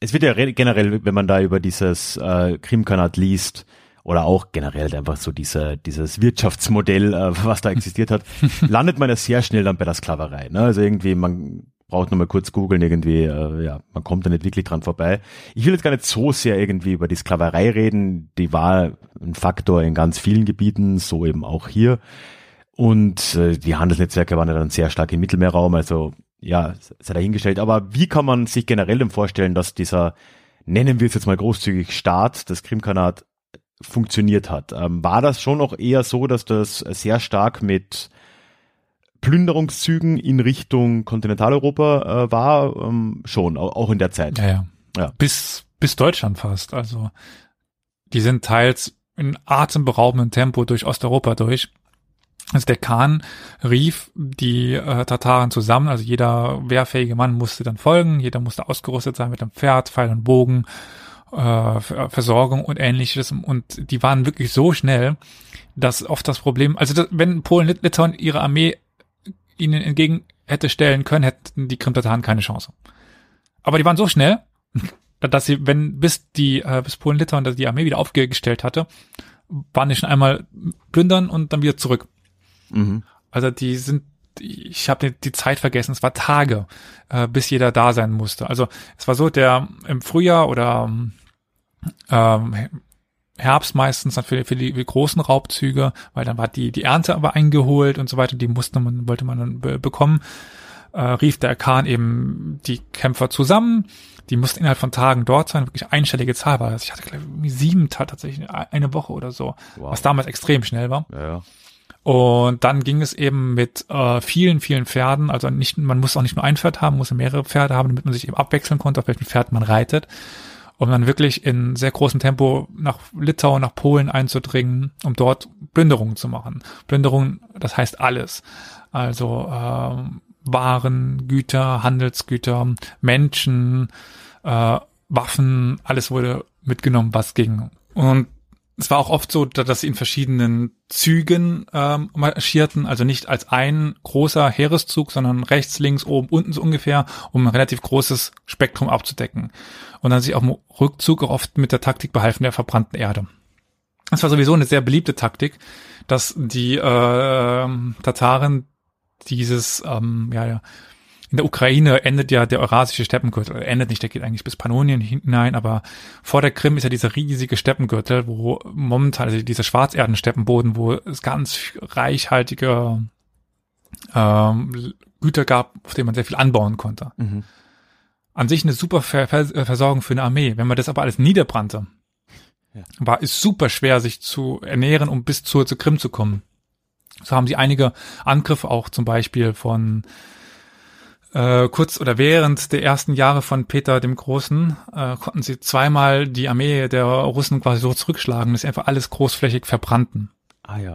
Es wird ja re- generell, wenn man da über dieses äh, Krimkanat liest, oder auch generell einfach so diese, dieses Wirtschaftsmodell, äh, was da existiert hat, landet man ja sehr schnell dann bei der Sklaverei. Ne? Also irgendwie, man braucht nur kurz googeln, irgendwie, äh, ja, man kommt da nicht wirklich dran vorbei. Ich will jetzt gar nicht so sehr irgendwie über die Sklaverei reden, die war ein Faktor in ganz vielen Gebieten, so eben auch hier. Und äh, die Handelsnetzwerke waren ja dann sehr stark im Mittelmeerraum, also ja, sei dahingestellt. Aber wie kann man sich generell denn vorstellen, dass dieser, nennen wir es jetzt mal großzügig, Staat, das Krimkanat, funktioniert hat? Ähm, war das schon auch eher so, dass das sehr stark mit Plünderungszügen in Richtung Kontinentaleuropa äh, war? Ähm, schon, au- auch in der Zeit. Ja, ja. Ja. Bis, bis Deutschland fast. Also, die sind teils in atemberaubendem Tempo durch Osteuropa durch. Also der Khan rief die äh, Tataren zusammen, also jeder wehrfähige Mann musste dann folgen, jeder musste ausgerüstet sein mit einem Pferd, Pfeil und Bogen, äh, Ver- Versorgung und ähnliches. Und die waren wirklich so schnell, dass oft das Problem, also das, wenn Polen, Lit- Litauen ihre Armee ihnen entgegen hätte stellen können, hätten die Krim-Tataren keine Chance. Aber die waren so schnell, dass sie, wenn bis die, äh, bis Polen, Litauen die Armee wieder aufgestellt hatte, waren die schon einmal plündern und dann wieder zurück. Mhm. Also die sind ich habe die, Zeit vergessen, es war Tage, äh, bis jeder da sein musste. Also es war so, der im Frühjahr oder ähm, Herbst meistens dann für, für, die, für die großen Raubzüge, weil dann war die, die Ernte aber eingeholt und so weiter, die musste man, wollte man dann be bekommen, äh, rief der Khan eben die Kämpfer zusammen, die mussten innerhalb von Tagen dort sein, wirklich einstellige Zahl war das. Ich hatte glaube ich sieben tatsächlich eine Woche oder so, wow. was damals extrem schnell war. Ja, ja. Und dann ging es eben mit äh, vielen, vielen Pferden. Also nicht, man muss auch nicht nur ein Pferd haben, muss mehrere Pferde haben, damit man sich eben abwechseln konnte, auf welchem Pferd man reitet. Um dann wirklich in sehr großem Tempo nach Litauen, nach Polen einzudringen, um dort Plünderungen zu machen. Plünderungen, das heißt alles. Also äh, Waren, Güter, Handelsgüter, Menschen, äh, Waffen, alles wurde mitgenommen, was ging. Und es war auch oft so, dass sie in verschiedenen Zügen ähm, marschierten, also nicht als ein großer Heereszug, sondern rechts, links, oben, unten so ungefähr, um ein relativ großes Spektrum abzudecken. Und dann sich auf dem Rückzug auch oft mit der Taktik behalfen der verbrannten Erde. Das war sowieso eine sehr beliebte Taktik, dass die äh, Tataren dieses ähm, ja, ja, in der Ukraine endet ja der Eurasische Steppengürtel. Er endet nicht, der geht eigentlich bis Pannonien hinein, aber vor der Krim ist ja dieser riesige Steppengürtel, wo momentan, also dieser Schwarzerdensteppenboden, wo es ganz reichhaltige ähm, Güter gab, auf denen man sehr viel anbauen konnte. Mhm. An sich eine super Ver Versorgung für eine Armee. Wenn man das aber alles niederbrannte, ja. war es super schwer, sich zu ernähren, um bis zur, zur Krim zu kommen. So haben sie einige Angriffe auch zum Beispiel von äh, kurz oder während der ersten Jahre von Peter dem Großen äh, konnten sie zweimal die Armee der Russen quasi so zurückschlagen, dass sie einfach alles großflächig verbrannten. Ah ja.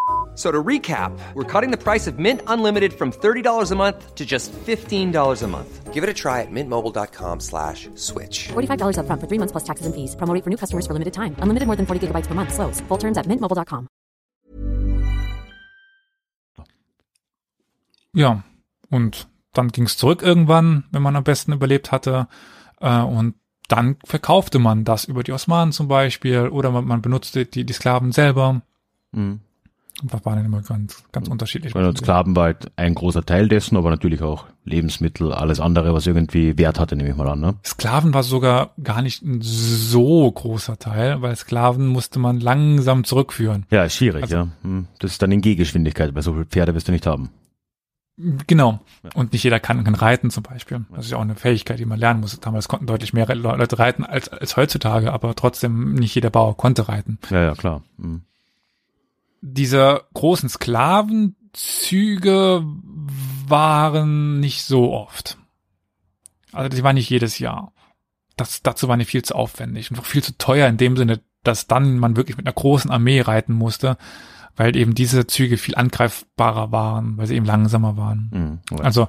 So to recap, we're cutting the price of Mint Unlimited from $30 a month to just $15 a month. Give it a try at mintmobile.com slash switch. $45 up front for three months plus taxes and fees. Promo for new customers for limited time. Unlimited more than 40 gigabytes per month. Slows. Full terms at mintmobile.com. Ja, und dann ging es zurück irgendwann, wenn man am besten überlebt hatte. Äh, und dann verkaufte man das über die Osmanen zum Beispiel oder man, man benutzte die, die Sklaven selber. Mhm. Das waren immer ganz, ganz unterschiedlich. Weil Sklaven war halt ein großer Teil dessen, aber natürlich auch Lebensmittel, alles andere, was irgendwie Wert hatte, nehme ich mal an. Ne? Sklaven war sogar gar nicht ein so großer Teil, weil Sklaven musste man langsam zurückführen. Ja, ist schwierig, also, ja. Hm. Das ist dann in Gehgeschwindigkeit, weil so viele Pferde wirst du nicht haben. Genau. Und nicht jeder kann, kann reiten zum Beispiel. Das ist ja auch eine Fähigkeit, die man lernen muss. Damals konnten deutlich mehr Leute reiten als, als heutzutage, aber trotzdem nicht jeder Bauer konnte reiten. Ja, ja, klar. Mhm diese großen Sklavenzüge waren nicht so oft. Also die waren nicht jedes Jahr. Das, dazu waren die viel zu aufwendig und auch viel zu teuer in dem Sinne, dass dann man wirklich mit einer großen Armee reiten musste, weil eben diese Züge viel angreifbarer waren, weil sie eben langsamer waren. Mhm, also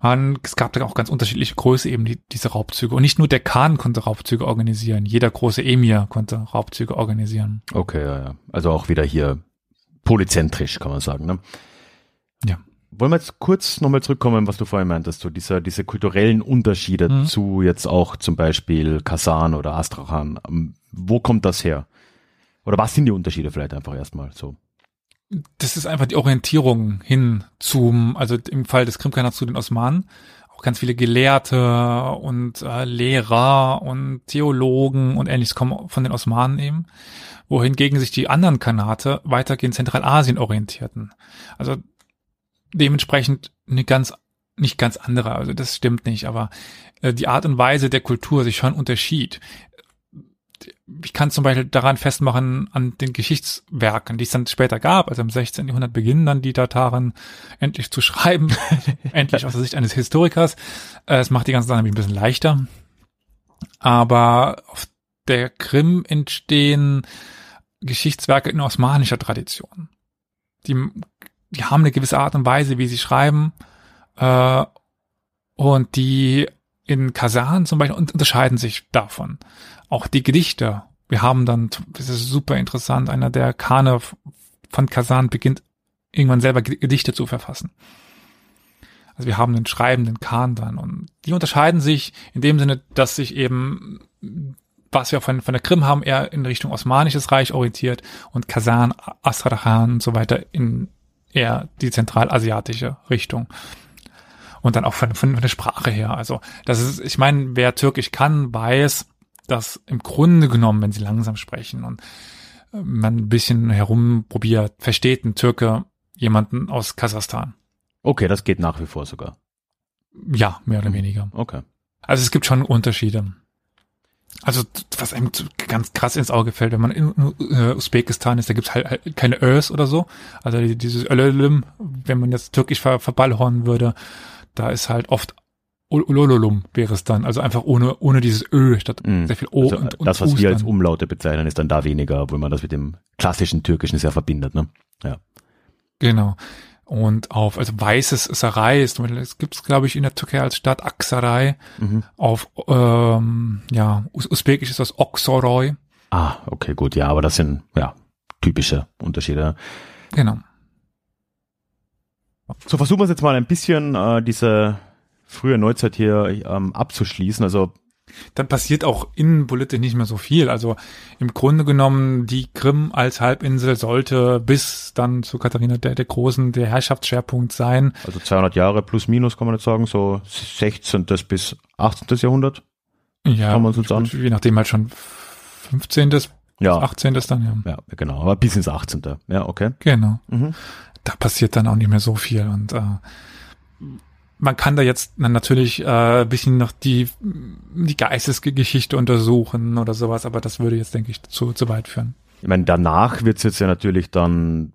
man, es gab da auch ganz unterschiedliche Größe eben die, diese Raubzüge. Und nicht nur der Khan konnte Raubzüge organisieren, jeder große Emir konnte Raubzüge organisieren. Okay, ja, ja. Also auch wieder hier polyzentrisch, kann man sagen. Ne? Ja. Wollen wir jetzt kurz nochmal zurückkommen, was du vorhin meintest, so diese, diese kulturellen Unterschiede mhm. zu jetzt auch zum Beispiel Kasan oder Astrachan. Ähm, wo kommt das her? Oder was sind die Unterschiede vielleicht einfach erstmal so? Das ist einfach die Orientierung hin zum, also im Fall des Krimkanats zu den Osmanen, auch ganz viele Gelehrte und äh, Lehrer und Theologen und ähnliches kommen von den Osmanen eben wohingegen sich die anderen Kanate weitergehend Zentralasien orientierten. Also dementsprechend eine ganz nicht ganz andere, also das stimmt nicht, aber äh, die Art und Weise der Kultur sich schon unterschied. Ich kann zum Beispiel daran festmachen an den Geschichtswerken, die es dann später gab, also im 16. Jahrhundert beginnen dann die Tataren endlich zu schreiben, endlich aus der Sicht eines Historikers. Äh, es macht die ganze Sache nämlich ein bisschen leichter. Aber auf der Krim entstehen Geschichtswerke in osmanischer Tradition. Die, die haben eine gewisse Art und Weise, wie sie schreiben, äh, und die in Kasan zum Beispiel unterscheiden sich davon. Auch die Gedichte. Wir haben dann, das ist super interessant, einer der Kane von Kasan beginnt irgendwann selber Gedichte zu verfassen. Also wir haben einen schreibenden Khan dann und die unterscheiden sich in dem Sinne, dass sich eben was wir von, von der Krim haben, eher in Richtung Osmanisches Reich orientiert und Kasan, Astrachan und so weiter in eher die zentralasiatische Richtung. Und dann auch von, von, von der Sprache her. Also das ist, ich meine, wer Türkisch kann, weiß, dass im Grunde genommen, wenn sie langsam sprechen und äh, man ein bisschen herumprobiert, versteht ein Türke jemanden aus Kasachstan. Okay, das geht nach wie vor sogar. Ja, mehr oder weniger. Okay. Also es gibt schon Unterschiede. Also was einem ganz krass ins Auge fällt, wenn man in uh, Usbekistan ist, da gibt's halt, halt keine Örs oder so. Also dieses Ölölüm, wenn man jetzt türkisch ver verballhornen würde, da ist halt oft Ulololum wäre es dann, also einfach ohne ohne dieses Ö statt mm. sehr viel O also und, und Das, was Us wir als Umlaute bezeichnen, ist dann da weniger, obwohl man das mit dem klassischen Türkischen sehr verbindet, ne? Ja. Genau. Und auf, also weißes Sarai ist, es gibt es, glaube ich, in der Türkei als Stadt Aksaray. Mhm. Auf, ähm, ja, Usbekisch ist das Oksoroy. Ah, okay, gut, ja, aber das sind, ja, typische Unterschiede. Genau. So, versuchen wir jetzt mal ein bisschen äh, diese frühe Neuzeit hier ähm, abzuschließen. Also dann passiert auch innenpolitisch nicht mehr so viel. Also im Grunde genommen, die Krim als Halbinsel sollte bis dann zu Katharina der, der Großen der Herrschaftsschwerpunkt sein. Also 200 Jahre plus minus kann man jetzt sagen, so 16. bis 18. Jahrhundert. Ja, kann man so sagen. je nachdem halt schon 15. Ja. 18. dann, ja. Ja, genau, aber bis ins 18. Ja, okay. Genau. Mhm. Da passiert dann auch nicht mehr so viel und äh, man kann da jetzt natürlich äh, bisschen noch die, die Geistesgeschichte untersuchen oder sowas, aber das würde jetzt, denke ich, zu, zu weit führen. Ich meine, danach wird es jetzt ja natürlich dann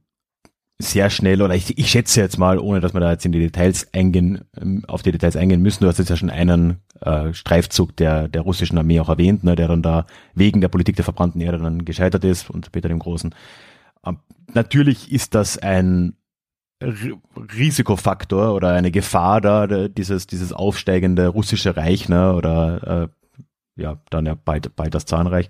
sehr schnell, oder ich, ich schätze jetzt mal, ohne dass wir da jetzt in die Details eingehen, ähm, auf die Details eingehen müssen, du hast jetzt ja schon einen äh, Streifzug der, der russischen Armee auch erwähnt, ne, der dann da wegen der Politik der verbrannten Erde dann gescheitert ist und Peter dem Großen. Ähm, natürlich ist das ein Risikofaktor oder eine Gefahr da, dieses, dieses aufsteigende russische Reich, ne, oder äh, ja, dann ja bald, bald das Zahnreich,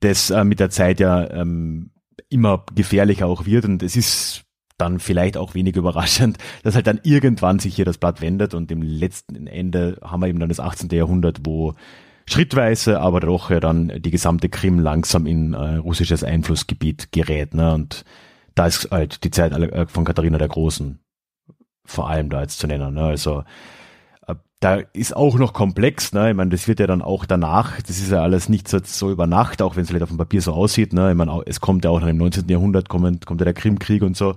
das äh, mit der Zeit ja ähm, immer gefährlicher auch wird und es ist dann vielleicht auch wenig überraschend, dass halt dann irgendwann sich hier das Blatt wendet und im letzten Ende haben wir eben dann das 18. Jahrhundert, wo schrittweise, aber doch ja dann die gesamte Krim langsam in äh, russisches Einflussgebiet gerät, ne, und da ist halt die Zeit äh, von Katharina der Großen vor allem da jetzt zu nennen. Ne? Also äh, da ist auch noch komplex, ne? Ich meine, das wird ja dann auch danach, das ist ja alles nicht so, so über Nacht, auch wenn es vielleicht auf dem Papier so aussieht, ne? Ich meine, es kommt ja auch noch im 19. Jahrhundert, kommt, kommt ja der Krimkrieg und so,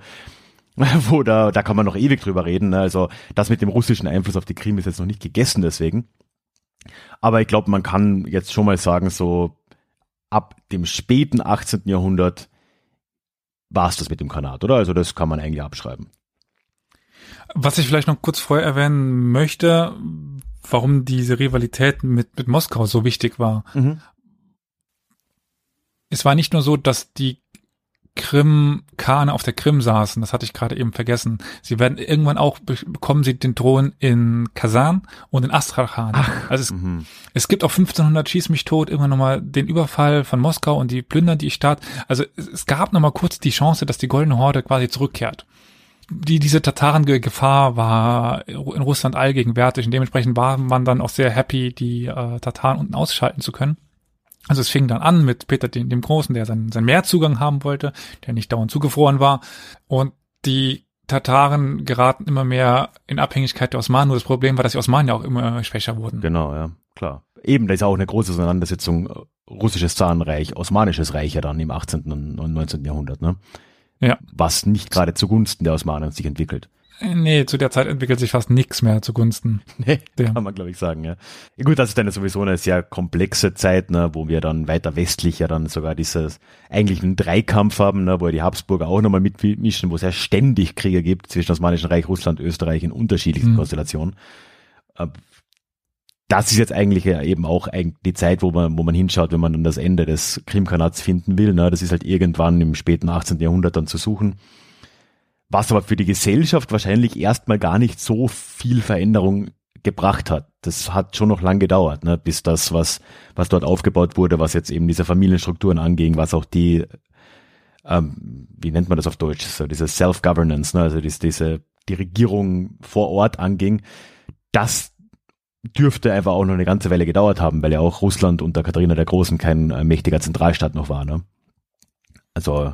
wo da, da kann man noch ewig drüber reden. Ne? Also das mit dem russischen Einfluss auf die Krim ist jetzt noch nicht gegessen deswegen. Aber ich glaube, man kann jetzt schon mal sagen, so ab dem späten 18. Jahrhundert war es das mit dem Kanat, oder? Also das kann man eigentlich abschreiben. Was ich vielleicht noch kurz vorher erwähnen möchte, warum diese Rivalität mit, mit Moskau so wichtig war. Mhm. Es war nicht nur so, dass die Krim-Kane auf der Krim saßen, das hatte ich gerade eben vergessen. Sie werden irgendwann auch, bekommen sie den Thron in Kasan und in Astrachan. Ach, also es, mhm. es gibt auch 1500 Schieß mich tot, irgendwann nochmal den Überfall von Moskau und die plündern die Stadt. Also es, es gab nochmal kurz die Chance, dass die Goldene Horde quasi zurückkehrt. Die, diese Tataren-Gefahr war in Russland allgegenwärtig und dementsprechend war man dann auch sehr happy, die äh, Tataren unten ausschalten zu können. Also es fing dann an mit Peter dem, dem Großen, der seinen, seinen Meerzugang haben wollte, der nicht dauernd zugefroren war. Und die Tataren geraten immer mehr in Abhängigkeit der Osmanen. Nur das Problem war, dass die Osmanen ja auch immer schwächer wurden. Genau, ja, klar. Eben, da ist auch eine große Auseinandersetzung äh, russisches Zahnreich, osmanisches Reich ja dann im 18. und 19. Jahrhundert, ne? Ja. Was nicht gerade zugunsten der Osmanen sich entwickelt. Nee, zu der Zeit entwickelt sich fast nichts mehr zugunsten. Nee, der. kann man glaube ich sagen, ja. ja. Gut, das ist dann sowieso eine sehr komplexe Zeit, ne, wo wir dann weiter westlich ja dann sogar dieses eigentlich einen Dreikampf haben, ne, wo die Habsburger auch nochmal mitmischen, wo es ja ständig Kriege gibt zwischen Osmanischen Reich, Russland, Österreich in unterschiedlichsten mhm. Konstellationen. Das ist jetzt eigentlich ja eben auch die Zeit, wo man, wo man hinschaut, wenn man dann das Ende des Krimkanats finden will. Ne? Das ist halt irgendwann im späten 18. Jahrhundert dann zu suchen was aber für die Gesellschaft wahrscheinlich erstmal gar nicht so viel Veränderung gebracht hat. Das hat schon noch lang gedauert, ne, bis das, was, was dort aufgebaut wurde, was jetzt eben diese Familienstrukturen anging, was auch die ähm, wie nennt man das auf Deutsch, so diese Self-Governance, ne? also diese, diese die Regierung vor Ort anging, das dürfte einfach auch noch eine ganze Weile gedauert haben, weil ja auch Russland unter Katharina der Großen kein äh, mächtiger Zentralstaat noch war. Ne? Also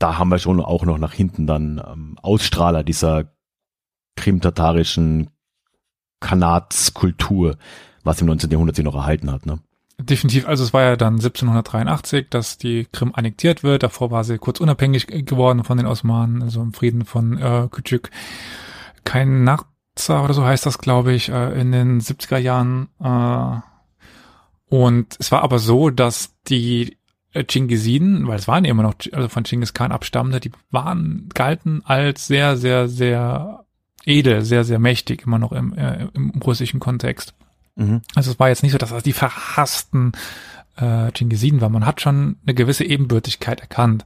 da haben wir schon auch noch nach hinten dann ähm, Ausstrahler dieser krimtatarischen Kanatskultur, was im 19. Jahrhundert sich noch erhalten hat. Ne? Definitiv, also es war ja dann 1783, dass die Krim annektiert wird. Davor war sie kurz unabhängig geworden von den Osmanen, also im Frieden von äh, Küçük. Kein Nachza oder so heißt das, glaube ich, äh, in den 70er Jahren. Äh, und es war aber so, dass die Chingisiden, weil es waren immer noch also von Genghis Khan abstammende, die waren galten als sehr, sehr, sehr edel, sehr, sehr mächtig, immer noch im, äh, im russischen Kontext. Mhm. Also es war jetzt nicht so, dass das die verhassten äh, Chingisiden waren. Man hat schon eine gewisse Ebenbürtigkeit erkannt.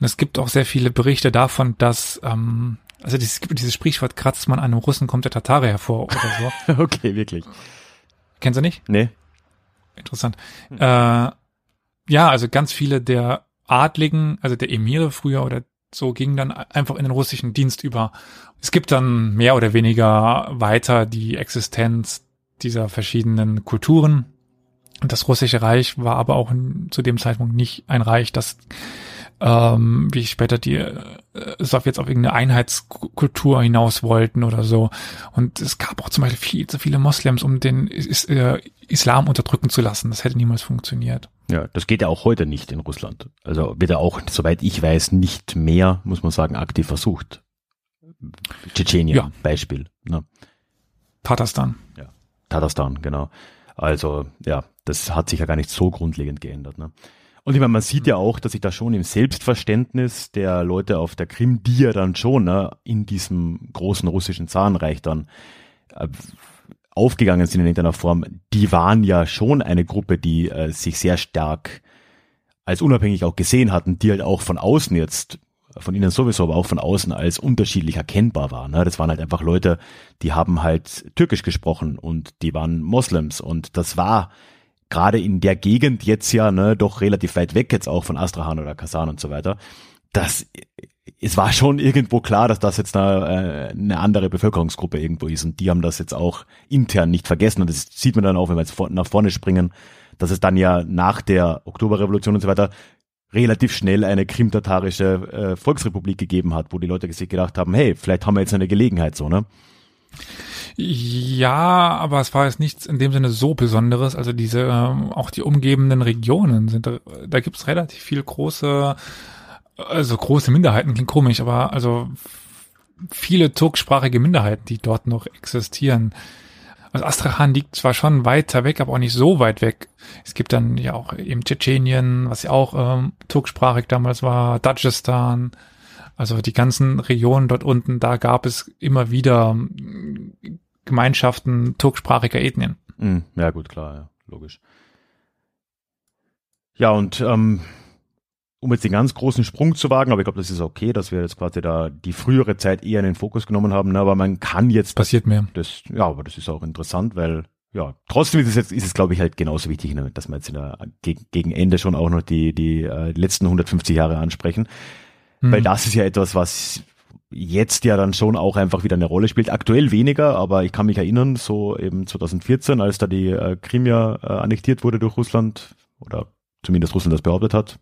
Und es gibt auch sehr viele Berichte davon, dass ähm, also dieses, dieses Sprichwort kratzt man einem Russen, kommt der Tatare hervor oder so. okay, wirklich. Kennst du nicht? Nee. Interessant. Hm. Äh, ja, also ganz viele der Adligen, also der Emire früher oder so gingen dann einfach in den russischen Dienst über. Es gibt dann mehr oder weniger weiter die Existenz dieser verschiedenen Kulturen. Das russische Reich war aber auch zu dem Zeitpunkt nicht ein Reich, das ähm, wie später die äh, Sowjets auf irgendeine Einheitskultur hinaus wollten oder so. Und es gab auch zum Beispiel viel zu viele Moslems, um den Is äh, Islam unterdrücken zu lassen. Das hätte niemals funktioniert. Ja, das geht ja auch heute nicht in Russland. Also wird ja auch, soweit ich weiß, nicht mehr, muss man sagen, aktiv versucht. Tschetschenien, ja. Beispiel. Ne? Tatarstan. Ja, Tatarstan, genau. Also ja, das hat sich ja gar nicht so grundlegend geändert. Ne? Und ich meine, man sieht ja auch, dass sich da schon im Selbstverständnis der Leute auf der Krim, die ja dann schon ne, in diesem großen russischen Zarenreich dann äh, aufgegangen sind in irgendeiner Form, die waren ja schon eine Gruppe, die äh, sich sehr stark als unabhängig auch gesehen hatten, die halt auch von außen jetzt, von ihnen sowieso, aber auch von außen als unterschiedlich erkennbar waren. Ne? Das waren halt einfach Leute, die haben halt Türkisch gesprochen und die waren Moslems und das war gerade in der Gegend jetzt ja ne, doch relativ weit weg jetzt auch von Astrahan oder Kasan und so weiter. Das es war schon irgendwo klar, dass das jetzt eine, äh, eine andere Bevölkerungsgruppe irgendwo ist und die haben das jetzt auch intern nicht vergessen und das sieht man dann auch, wenn wir jetzt nach vorne springen, dass es dann ja nach der Oktoberrevolution und so weiter relativ schnell eine krimtatarische äh, Volksrepublik gegeben hat, wo die Leute sich gedacht haben, hey, vielleicht haben wir jetzt eine Gelegenheit so, ne? Ja, aber es war jetzt nichts in dem Sinne so Besonderes. Also diese, ähm, auch die umgebenden Regionen sind, da, da gibt es relativ viel große, also große Minderheiten, klingt komisch, aber also viele turksprachige Minderheiten, die dort noch existieren. Also Astrachan liegt zwar schon weiter weg, aber auch nicht so weit weg. Es gibt dann ja auch eben Tschetschenien, was ja auch ähm, turksprachig damals war, Dagestan, also die ganzen Regionen dort unten, da gab es immer wieder Gemeinschaften turksprachiger Ethnien. Hm, ja, gut, klar, ja, logisch. Ja, und ähm, um jetzt den ganz großen Sprung zu wagen, aber ich glaube, das ist okay, dass wir jetzt quasi da die frühere Zeit eher in den Fokus genommen haben, ne, aber man kann jetzt. Passiert mehr. Das, ja, aber das ist auch interessant, weil ja, trotzdem ist es jetzt, ist es glaube ich halt genauso wichtig, ne, dass wir jetzt in der, gegen Ende schon auch noch die, die äh, letzten 150 Jahre ansprechen. Mhm. Weil das ist ja etwas, was jetzt ja dann schon auch einfach wieder eine Rolle spielt. Aktuell weniger, aber ich kann mich erinnern, so eben 2014, als da die äh, Krim ja äh, annektiert wurde durch Russland, oder zumindest Russland das behauptet hat,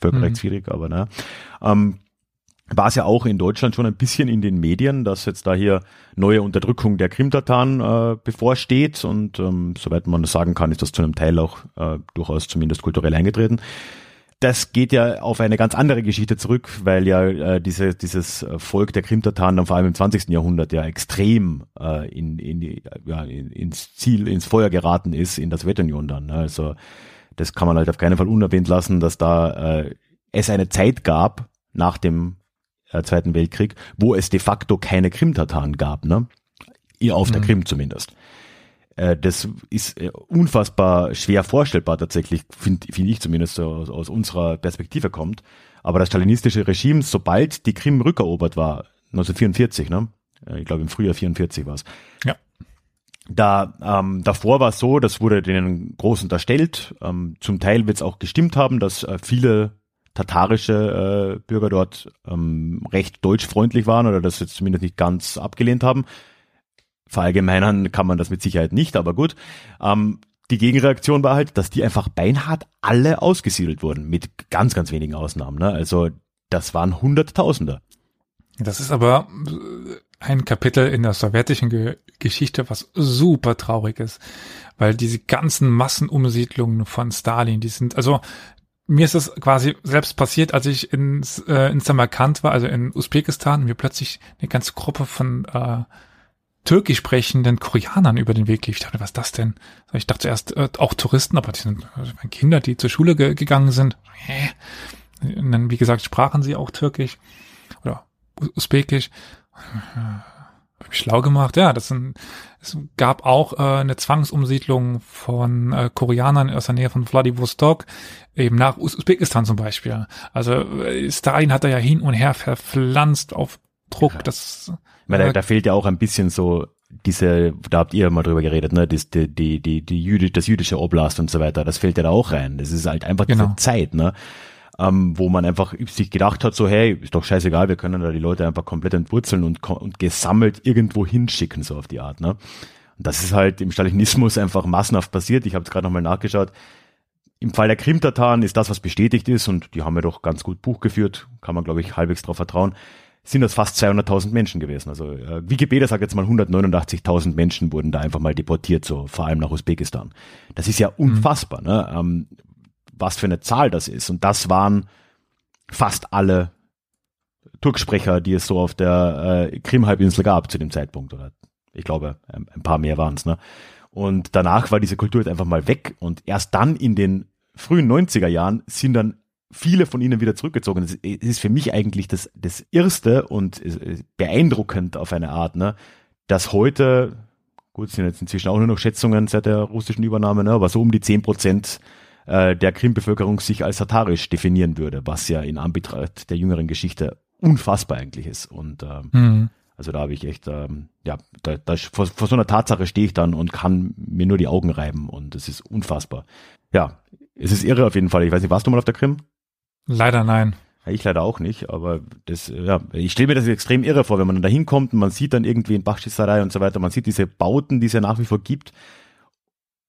völkerrechtswidrig, mhm. aber naja, ähm, war es ja auch in Deutschland schon ein bisschen in den Medien, dass jetzt da hier neue Unterdrückung der Krimtataren äh, bevorsteht und ähm, soweit man das sagen kann, ist das zu einem Teil auch äh, durchaus zumindest kulturell eingetreten das geht ja auf eine ganz andere Geschichte zurück, weil ja äh, diese, dieses Volk der Krimtataren dann vor allem im 20. Jahrhundert ja extrem äh, in, in die, ja, in, ins Ziel, ins Feuer geraten ist in der Sowjetunion dann. Ne? Also das kann man halt auf keinen Fall unerwähnt lassen, dass da äh, es eine Zeit gab nach dem äh, Zweiten Weltkrieg, wo es de facto keine Krimtataren gab, ne? Auf der mhm. Krim zumindest. Äh, das ist äh, unfassbar schwer vorstellbar tatsächlich, finde find ich zumindest aus, aus unserer Perspektive kommt. Aber das stalinistische Regime, sobald die Krim rückerobert war, 1944, ne? Äh, ich glaube im Frühjahr 44 war es. Ja. Da ähm, davor war es so, das wurde denen groß unterstellt. Ähm, zum Teil wird es auch gestimmt haben, dass äh, viele tatarische äh, Bürger dort ähm, recht deutschfreundlich waren oder das jetzt zumindest nicht ganz abgelehnt haben. Verallgemeinern kann man das mit Sicherheit nicht, aber gut. Ähm, die Gegenreaktion war halt, dass die einfach beinhart alle ausgesiedelt wurden, mit ganz, ganz wenigen Ausnahmen. Ne? Also das waren Hunderttausende. Das ist aber ein Kapitel in der sowjetischen Ge Geschichte, was super traurig ist, weil diese ganzen Massenumsiedlungen von Stalin, die sind, also mir ist es quasi selbst passiert, als ich in, äh, in Samarkand war, also in Usbekistan, mir plötzlich eine ganze Gruppe von äh, türkisch sprechenden Koreanern über den Weg lief. Ich dachte, was ist das denn? Ich dachte zuerst äh, auch Touristen, aber die sind also Kinder, die zur Schule ge gegangen sind. Hä? Und dann, wie gesagt, sprachen sie auch Türkisch oder Usbekisch. Hab ich schlau gemacht. Ja, das sind, es gab auch äh, eine Zwangsumsiedlung von äh, Koreanern aus der Nähe von Vladivostok, eben nach Usbekistan zum Beispiel. Also äh, Stalin hat da ja hin und her verpflanzt auf Druck. Ja. Das, meine, da, da fehlt ja auch ein bisschen so diese, da habt ihr mal drüber geredet, ne, das, die, die, die, die Jüdi, das jüdische Oblast und so weiter, das fällt ja da auch rein. Das ist halt einfach genau. diese Zeit, ne ähm, wo man einfach sich gedacht hat, so hey, ist doch scheißegal, wir können da die Leute einfach komplett entwurzeln und, und gesammelt irgendwo hinschicken, so auf die Art. Ne? Und das ist halt im Stalinismus einfach massenhaft passiert. Ich habe es gerade nochmal nachgeschaut. Im Fall der Krim-Tataren ist das, was bestätigt ist, und die haben ja doch ganz gut Buch geführt, kann man, glaube ich, halbwegs drauf vertrauen, sind das fast 200.000 Menschen gewesen. Also äh, Wikipedia sagt jetzt mal 189.000 Menschen wurden da einfach mal deportiert, so vor allem nach Usbekistan. Das ist ja mhm. unfassbar. Mhm. Ne? Ähm, was für eine Zahl das ist. Und das waren fast alle Turksprecher, die es so auf der äh, Krim-Halbinsel gab zu dem Zeitpunkt. Oder ich glaube, ein, ein paar mehr waren es. Ne? Und danach war diese Kultur jetzt einfach mal weg. Und erst dann in den frühen 90er Jahren sind dann viele von ihnen wieder zurückgezogen. Es ist für mich eigentlich das, das Erste und beeindruckend auf eine Art, ne, dass heute, gut, sind jetzt inzwischen auch nur noch Schätzungen seit der russischen Übernahme, ne, aber so um die zehn Prozent äh, der Krim-Bevölkerung sich als tatarisch definieren würde, was ja in Anbetracht der jüngeren Geschichte unfassbar eigentlich ist. Und ähm, mhm. also da habe ich echt, ähm, ja, da, da, vor, vor so einer Tatsache stehe ich dann und kann mir nur die Augen reiben und es ist unfassbar. Ja, es ist irre auf jeden Fall. Ich weiß nicht, warst du mal auf der Krim? Leider nein. Ich leider auch nicht, aber das, ja, ich stelle mir das extrem irre vor, wenn man dann da hinkommt und man sieht dann irgendwie in Bachschisserei und so weiter, man sieht diese Bauten, die es ja nach wie vor gibt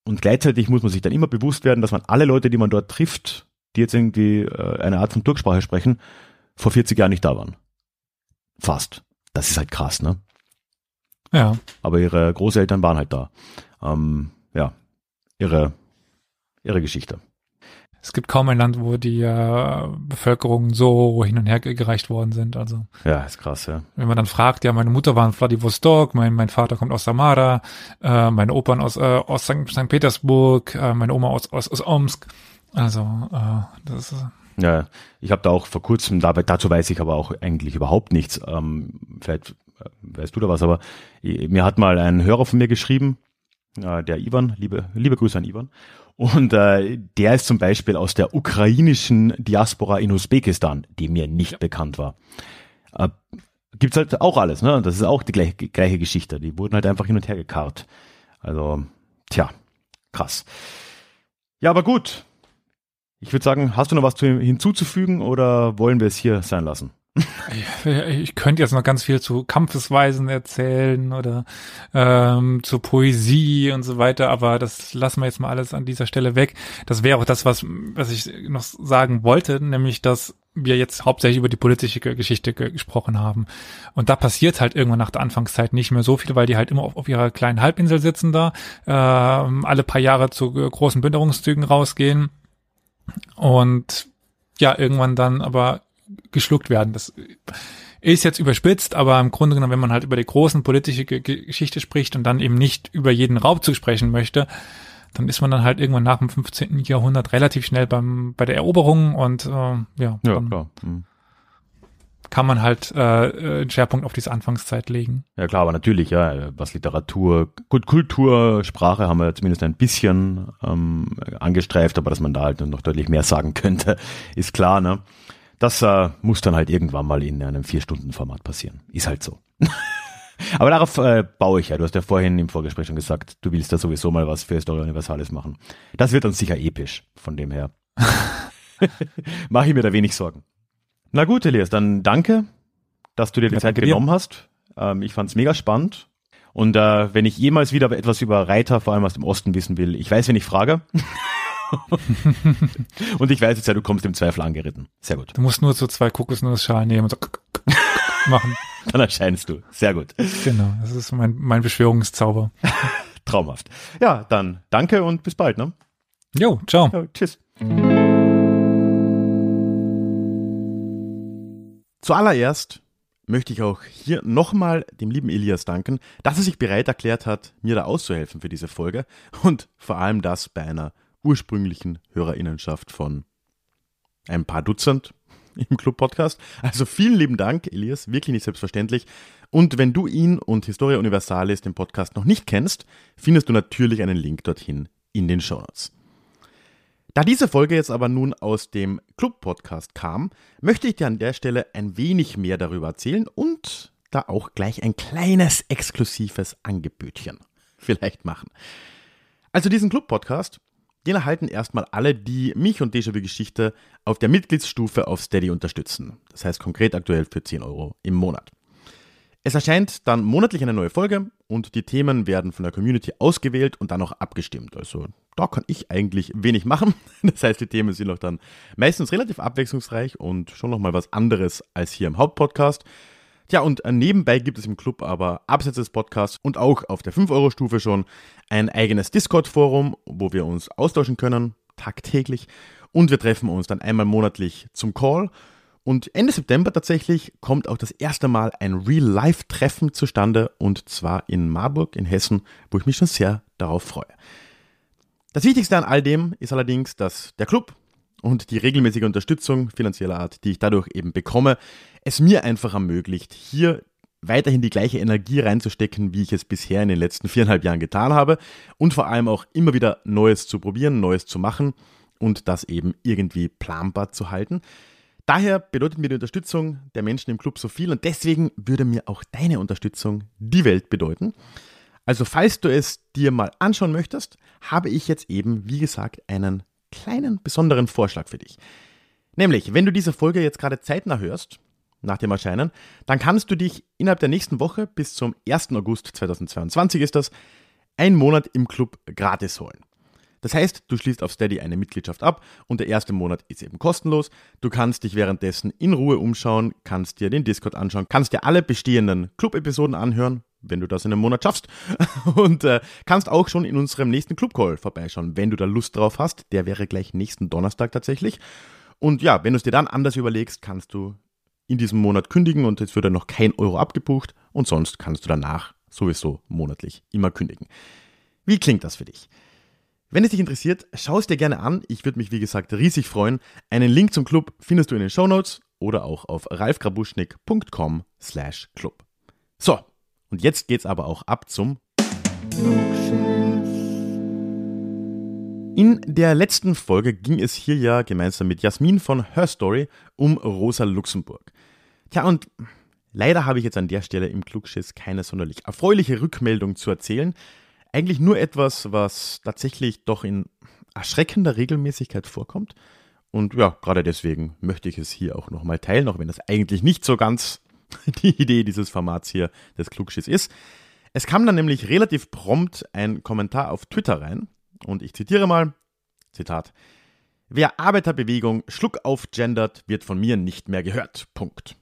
und gleichzeitig muss man sich dann immer bewusst werden, dass man alle Leute, die man dort trifft, die jetzt irgendwie äh, eine Art von Turksprache sprechen, vor 40 Jahren nicht da waren. Fast. Das ist halt krass, ne? Ja. Aber ihre Großeltern waren halt da. Ähm, ja, ihre, ihre Geschichte. Es gibt kaum ein Land, wo die äh, Bevölkerung so hin und her gereicht worden sind. Also ja, ist krass, ja. Wenn man dann fragt, ja, meine Mutter war in Vladivostok, mein, mein Vater kommt aus Samara, äh, meine Opern aus, äh, aus St. Petersburg, äh, meine Oma aus, aus, aus Omsk. Also äh, das ist ja, ich habe da auch vor kurzem, dabei, dazu weiß ich aber auch eigentlich überhaupt nichts. Ähm, vielleicht äh, weißt du da was, aber mir hat mal ein Hörer von mir geschrieben, äh, der Ivan, liebe, liebe Grüße an Ivan. Und äh, der ist zum Beispiel aus der ukrainischen Diaspora in Usbekistan, die mir nicht ja. bekannt war. Äh, gibt's halt auch alles, ne? Das ist auch die gleiche, gleiche Geschichte. Die wurden halt einfach hin und her gekarrt. Also, tja, krass. Ja, aber gut. Ich würde sagen, hast du noch was zu, hinzuzufügen oder wollen wir es hier sein lassen? Ich könnte jetzt noch ganz viel zu Kampfesweisen erzählen oder ähm, zu Poesie und so weiter, aber das lassen wir jetzt mal alles an dieser Stelle weg. Das wäre auch das, was, was ich noch sagen wollte, nämlich, dass wir jetzt hauptsächlich über die politische Geschichte gesprochen haben. Und da passiert halt irgendwann nach der Anfangszeit nicht mehr so viel, weil die halt immer auf, auf ihrer kleinen Halbinsel sitzen da, äh, alle paar Jahre zu großen Bünderungszügen rausgehen und ja, irgendwann dann aber geschluckt werden. Das ist jetzt überspitzt, aber im Grunde genommen, wenn man halt über die großen politische Geschichte spricht und dann eben nicht über jeden Raubzug sprechen möchte, dann ist man dann halt irgendwann nach dem 15. Jahrhundert relativ schnell beim bei der Eroberung und äh, ja, ja klar. Mhm. kann man halt äh, einen Schwerpunkt auf diese Anfangszeit legen. Ja klar, aber natürlich, ja, was Literatur, gut, Kultur, Sprache haben wir zumindest ein bisschen ähm, angestreift, aber dass man da halt noch deutlich mehr sagen könnte, ist klar, ne? Das äh, muss dann halt irgendwann mal in einem Vier-Stunden-Format passieren. Ist halt so. Aber darauf äh, baue ich ja. Du hast ja vorhin im Vorgespräch schon gesagt, du willst da sowieso mal was für Historia Universalis machen. Das wird dann sicher episch, von dem her. Mache ich mir da wenig Sorgen. Na gut, Elias, dann danke, dass du dir die Ja, Zeit dir. genommen hast. Ähm, ich fand's mega spannend. Und äh, wenn ich jemals wieder etwas über Reiter, vor allem aus dem Osten, wissen will, ich weiß, wen ich frage. und ich weiß jetzt ja, du kommst im Zweifel angeritten. Sehr gut. Du musst nur so zwei Kokosnussschalen nehmen und so machen. Dann erscheinst du. Sehr gut. Genau, das ist mein, mein Beschwörungszauber. Traumhaft. Ja, dann danke und bis bald. Ne? Jo, ciao. Ja, tschüss. Zuallererst möchte ich auch hier nochmal dem lieben Elias danken, dass er sich bereit erklärt hat, mir da auszuhelfen für diese Folge und vor allem das bei einer ursprünglichen Hörerinnenschaft von ein paar Dutzend im Club-Podcast. Also vielen lieben Dank, Elias, wirklich nicht selbstverständlich. Und wenn du ihn und Historia Universalis, den Podcast, noch nicht kennst, findest du natürlich einen Link dorthin in den Shownotes. Da diese Folge jetzt aber nun aus dem Club-Podcast kam, möchte ich dir an der Stelle ein wenig mehr darüber erzählen und da auch gleich ein kleines exklusives Angebötchen vielleicht machen. Also diesen Club-Podcast, den erhalten erstmal alle, die mich und Déjà-vu Geschichte auf der Mitgliedsstufe auf Steady unterstützen. Das heißt konkret aktuell für 10 Euro im Monat. Es erscheint dann monatlich eine neue Folge und die Themen werden von der Community ausgewählt und dann auch abgestimmt. Also da kann ich eigentlich wenig machen. Das heißt, die Themen sind auch dann meistens relativ abwechslungsreich und schon nochmal was anderes als hier im Hauptpodcast. Tja, und äh, nebenbei gibt es im Club aber abseits des Podcasts und auch auf der 5-Euro-Stufe schon ein eigenes Discord-Forum, wo wir uns austauschen können, tagtäglich. Und wir treffen uns dann einmal monatlich zum Call. Und Ende September tatsächlich kommt auch das erste Mal ein Real-Life-Treffen zustande und zwar in Marburg in Hessen, wo ich mich schon sehr darauf freue. Das Wichtigste an all dem ist allerdings, dass der Club und die regelmäßige Unterstützung finanzieller Art, die ich dadurch eben bekomme, es mir einfach ermöglicht, hier weiterhin die gleiche Energie reinzustecken, wie ich es bisher in den letzten viereinhalb Jahren getan habe und vor allem auch immer wieder Neues zu probieren, Neues zu machen und das eben irgendwie planbar zu halten. Daher bedeutet mir die Unterstützung der Menschen im Club so viel und deswegen würde mir auch deine Unterstützung die Welt bedeuten. Also falls du es dir mal anschauen möchtest, habe ich jetzt eben, wie gesagt, einen kleinen besonderen Vorschlag für dich. Nämlich, wenn du diese Folge jetzt gerade zeitnah hörst, nach dem Erscheinen, dann kannst du dich innerhalb der nächsten Woche bis zum 1. August 2022 ist das, einen Monat im Club gratis holen. Das heißt, du schließt auf Steady eine Mitgliedschaft ab und der erste Monat ist eben kostenlos. Du kannst dich währenddessen in Ruhe umschauen, kannst dir den Discord anschauen, kannst dir alle bestehenden Club-Episoden anhören, wenn du das in einem Monat schaffst. Und äh, kannst auch schon in unserem nächsten Club-Call vorbeischauen, wenn du da Lust drauf hast. Der wäre gleich nächsten Donnerstag tatsächlich. Und ja, wenn du es dir dann anders überlegst, kannst du in diesem Monat kündigen und es wird dann noch kein Euro abgebucht und sonst kannst du danach sowieso monatlich immer kündigen. Wie klingt das für dich? Wenn es dich interessiert, schau es dir gerne an. Ich würde mich, wie gesagt, riesig freuen. Einen Link zum Club findest du in den Show Notes oder auch auf ralfgrabuschnick.com slash club. So, und jetzt geht's aber auch ab zum In der letzten Folge ging es hier ja gemeinsam mit Jasmin von Her Story um Rosa Luxemburg. Tja, und leider habe ich jetzt an der Stelle im Klugschiss keine sonderlich erfreuliche Rückmeldung zu erzählen. Eigentlich nur etwas, was tatsächlich doch in erschreckender Regelmäßigkeit vorkommt. Und ja, gerade deswegen möchte ich es hier auch nochmal teilen, auch wenn das eigentlich nicht so ganz die Idee dieses Formats hier des Klugschiss ist. Es kam dann nämlich relativ prompt ein Kommentar auf Twitter rein und ich zitiere mal, Zitat, Wer Arbeiterbewegung Schluck auf gendert, wird von mir nicht mehr gehört. Punkt.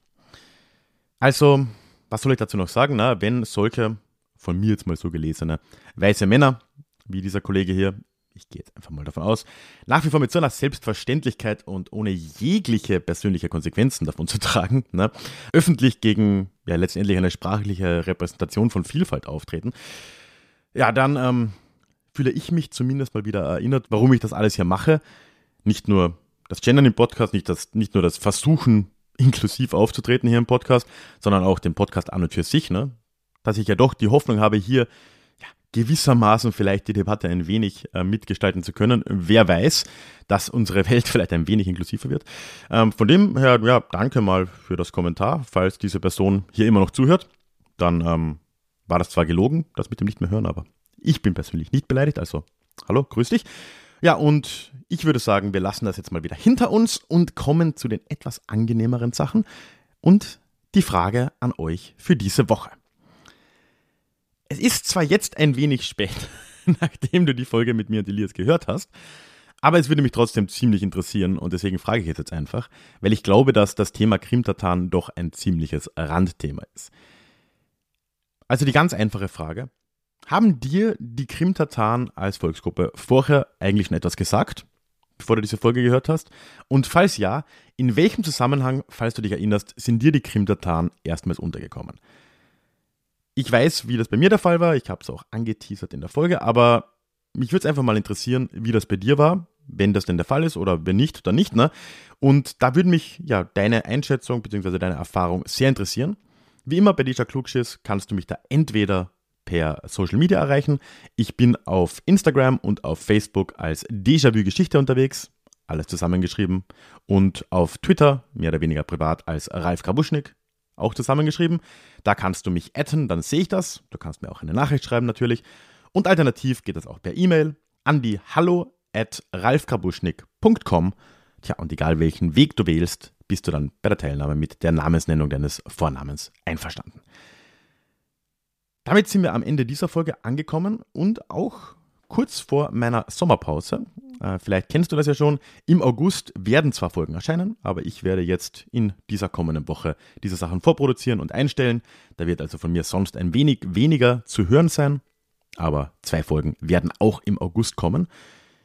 Also, was soll ich dazu noch sagen? Na, wenn solche, von mir jetzt mal so gelesene, weiße Männer, wie dieser Kollege hier, ich gehe jetzt einfach mal davon aus, nach wie vor mit so einer Selbstverständlichkeit und ohne jegliche persönliche Konsequenzen davon zu tragen, ne, öffentlich gegen ja letztendlich eine sprachliche Repräsentation von Vielfalt auftreten, ja, dann ähm, fühle ich mich zumindest mal wieder erinnert, warum ich das alles hier mache. Nicht nur das Gendern im Podcast, nicht, das, nicht nur das Versuchen, inklusiv aufzutreten hier im Podcast, sondern auch den Podcast an und für sich, ne? Dass ich ja doch die Hoffnung habe, hier ja, gewissermaßen vielleicht die Debatte ein wenig äh, mitgestalten zu können. Wer weiß, dass unsere Welt vielleicht ein wenig inklusiver wird. Ähm, von dem her, ja, danke mal für das Kommentar. Falls diese Person hier immer noch zuhört, dann ähm, war das zwar gelogen, das mit dem nicht mehr hören, aber ich bin persönlich nicht beleidigt, also hallo, grüß dich. Ja, und ich würde sagen, wir lassen das jetzt mal wieder hinter uns und kommen zu den etwas angenehmeren Sachen und die Frage an euch für diese Woche. Es ist zwar jetzt ein wenig spät, nachdem du die Folge mit mir und Elias gehört hast, aber es würde mich trotzdem ziemlich interessieren und deswegen frage ich jetzt, einfach, weil ich glaube, dass das Thema Krimtatan doch ein ziemliches Randthema ist. Also die ganz einfache Frage, haben dir die Krimtataren als Volksgruppe vorher eigentlich schon etwas gesagt, bevor du diese Folge gehört hast? Und falls ja, in welchem Zusammenhang, falls du dich erinnerst, sind dir die Krimtataren erstmals untergekommen? Ich weiß, wie das bei mir der Fall war, ich habe es auch angeteasert in der Folge, aber mich würde es einfach mal interessieren, wie das bei dir war, wenn das denn der Fall ist oder wenn nicht, dann nicht, ne? Und da würde mich ja deine Einschätzung bzw. deine Erfahrung sehr interessieren. Wie immer bei Deja Klugschiss kannst du mich da entweder per Social Media erreichen. Ich bin auf Instagram und auf Facebook als Déjà-vu Geschichte unterwegs, alles zusammengeschrieben. Und auf Twitter, mehr oder weniger privat, als Ralf Krabuschnik, auch zusammengeschrieben. Da kannst du mich adden, dann sehe ich das. Du kannst mir auch eine Nachricht schreiben natürlich. Und alternativ geht das auch per E-Mail an die hallo at ralfkrabuschnik.com. Tja, und egal welchen Weg du wählst, bist du dann bei der Teilnahme mit der Namensnennung deines Vornamens einverstanden. Damit sind wir am Ende dieser Folge angekommen und auch kurz vor meiner Sommerpause. Äh, vielleicht kennst du das ja schon. Im August werden zwar Folgen erscheinen, aber ich werde jetzt in dieser kommenden Woche diese Sachen vorproduzieren und einstellen. Da wird also von mir sonst ein wenig weniger zu hören sein, aber zwei Folgen werden auch im August kommen.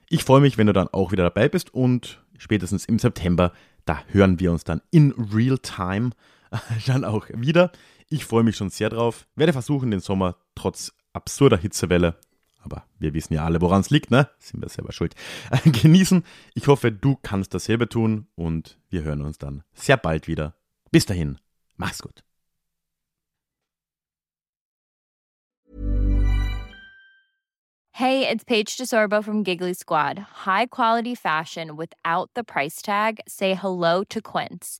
Ich freue mich, wenn du dann auch wieder dabei bist und spätestens im September, da hören wir uns dann in Real Time dann auch wieder. Ich freue mich schon sehr drauf. Werde versuchen, den Sommer trotz absurder Hitzewelle, aber wir wissen ja alle, woran es liegt, ne? Sind wir selber schuld. Genießen. Ich hoffe, du kannst dasselbe tun und wir hören uns dann sehr bald wieder. Bis dahin, mach's gut. Hey, it's Paige DeSorbo from Giggly Squad. High quality fashion without the price tag. Say hello to Quince.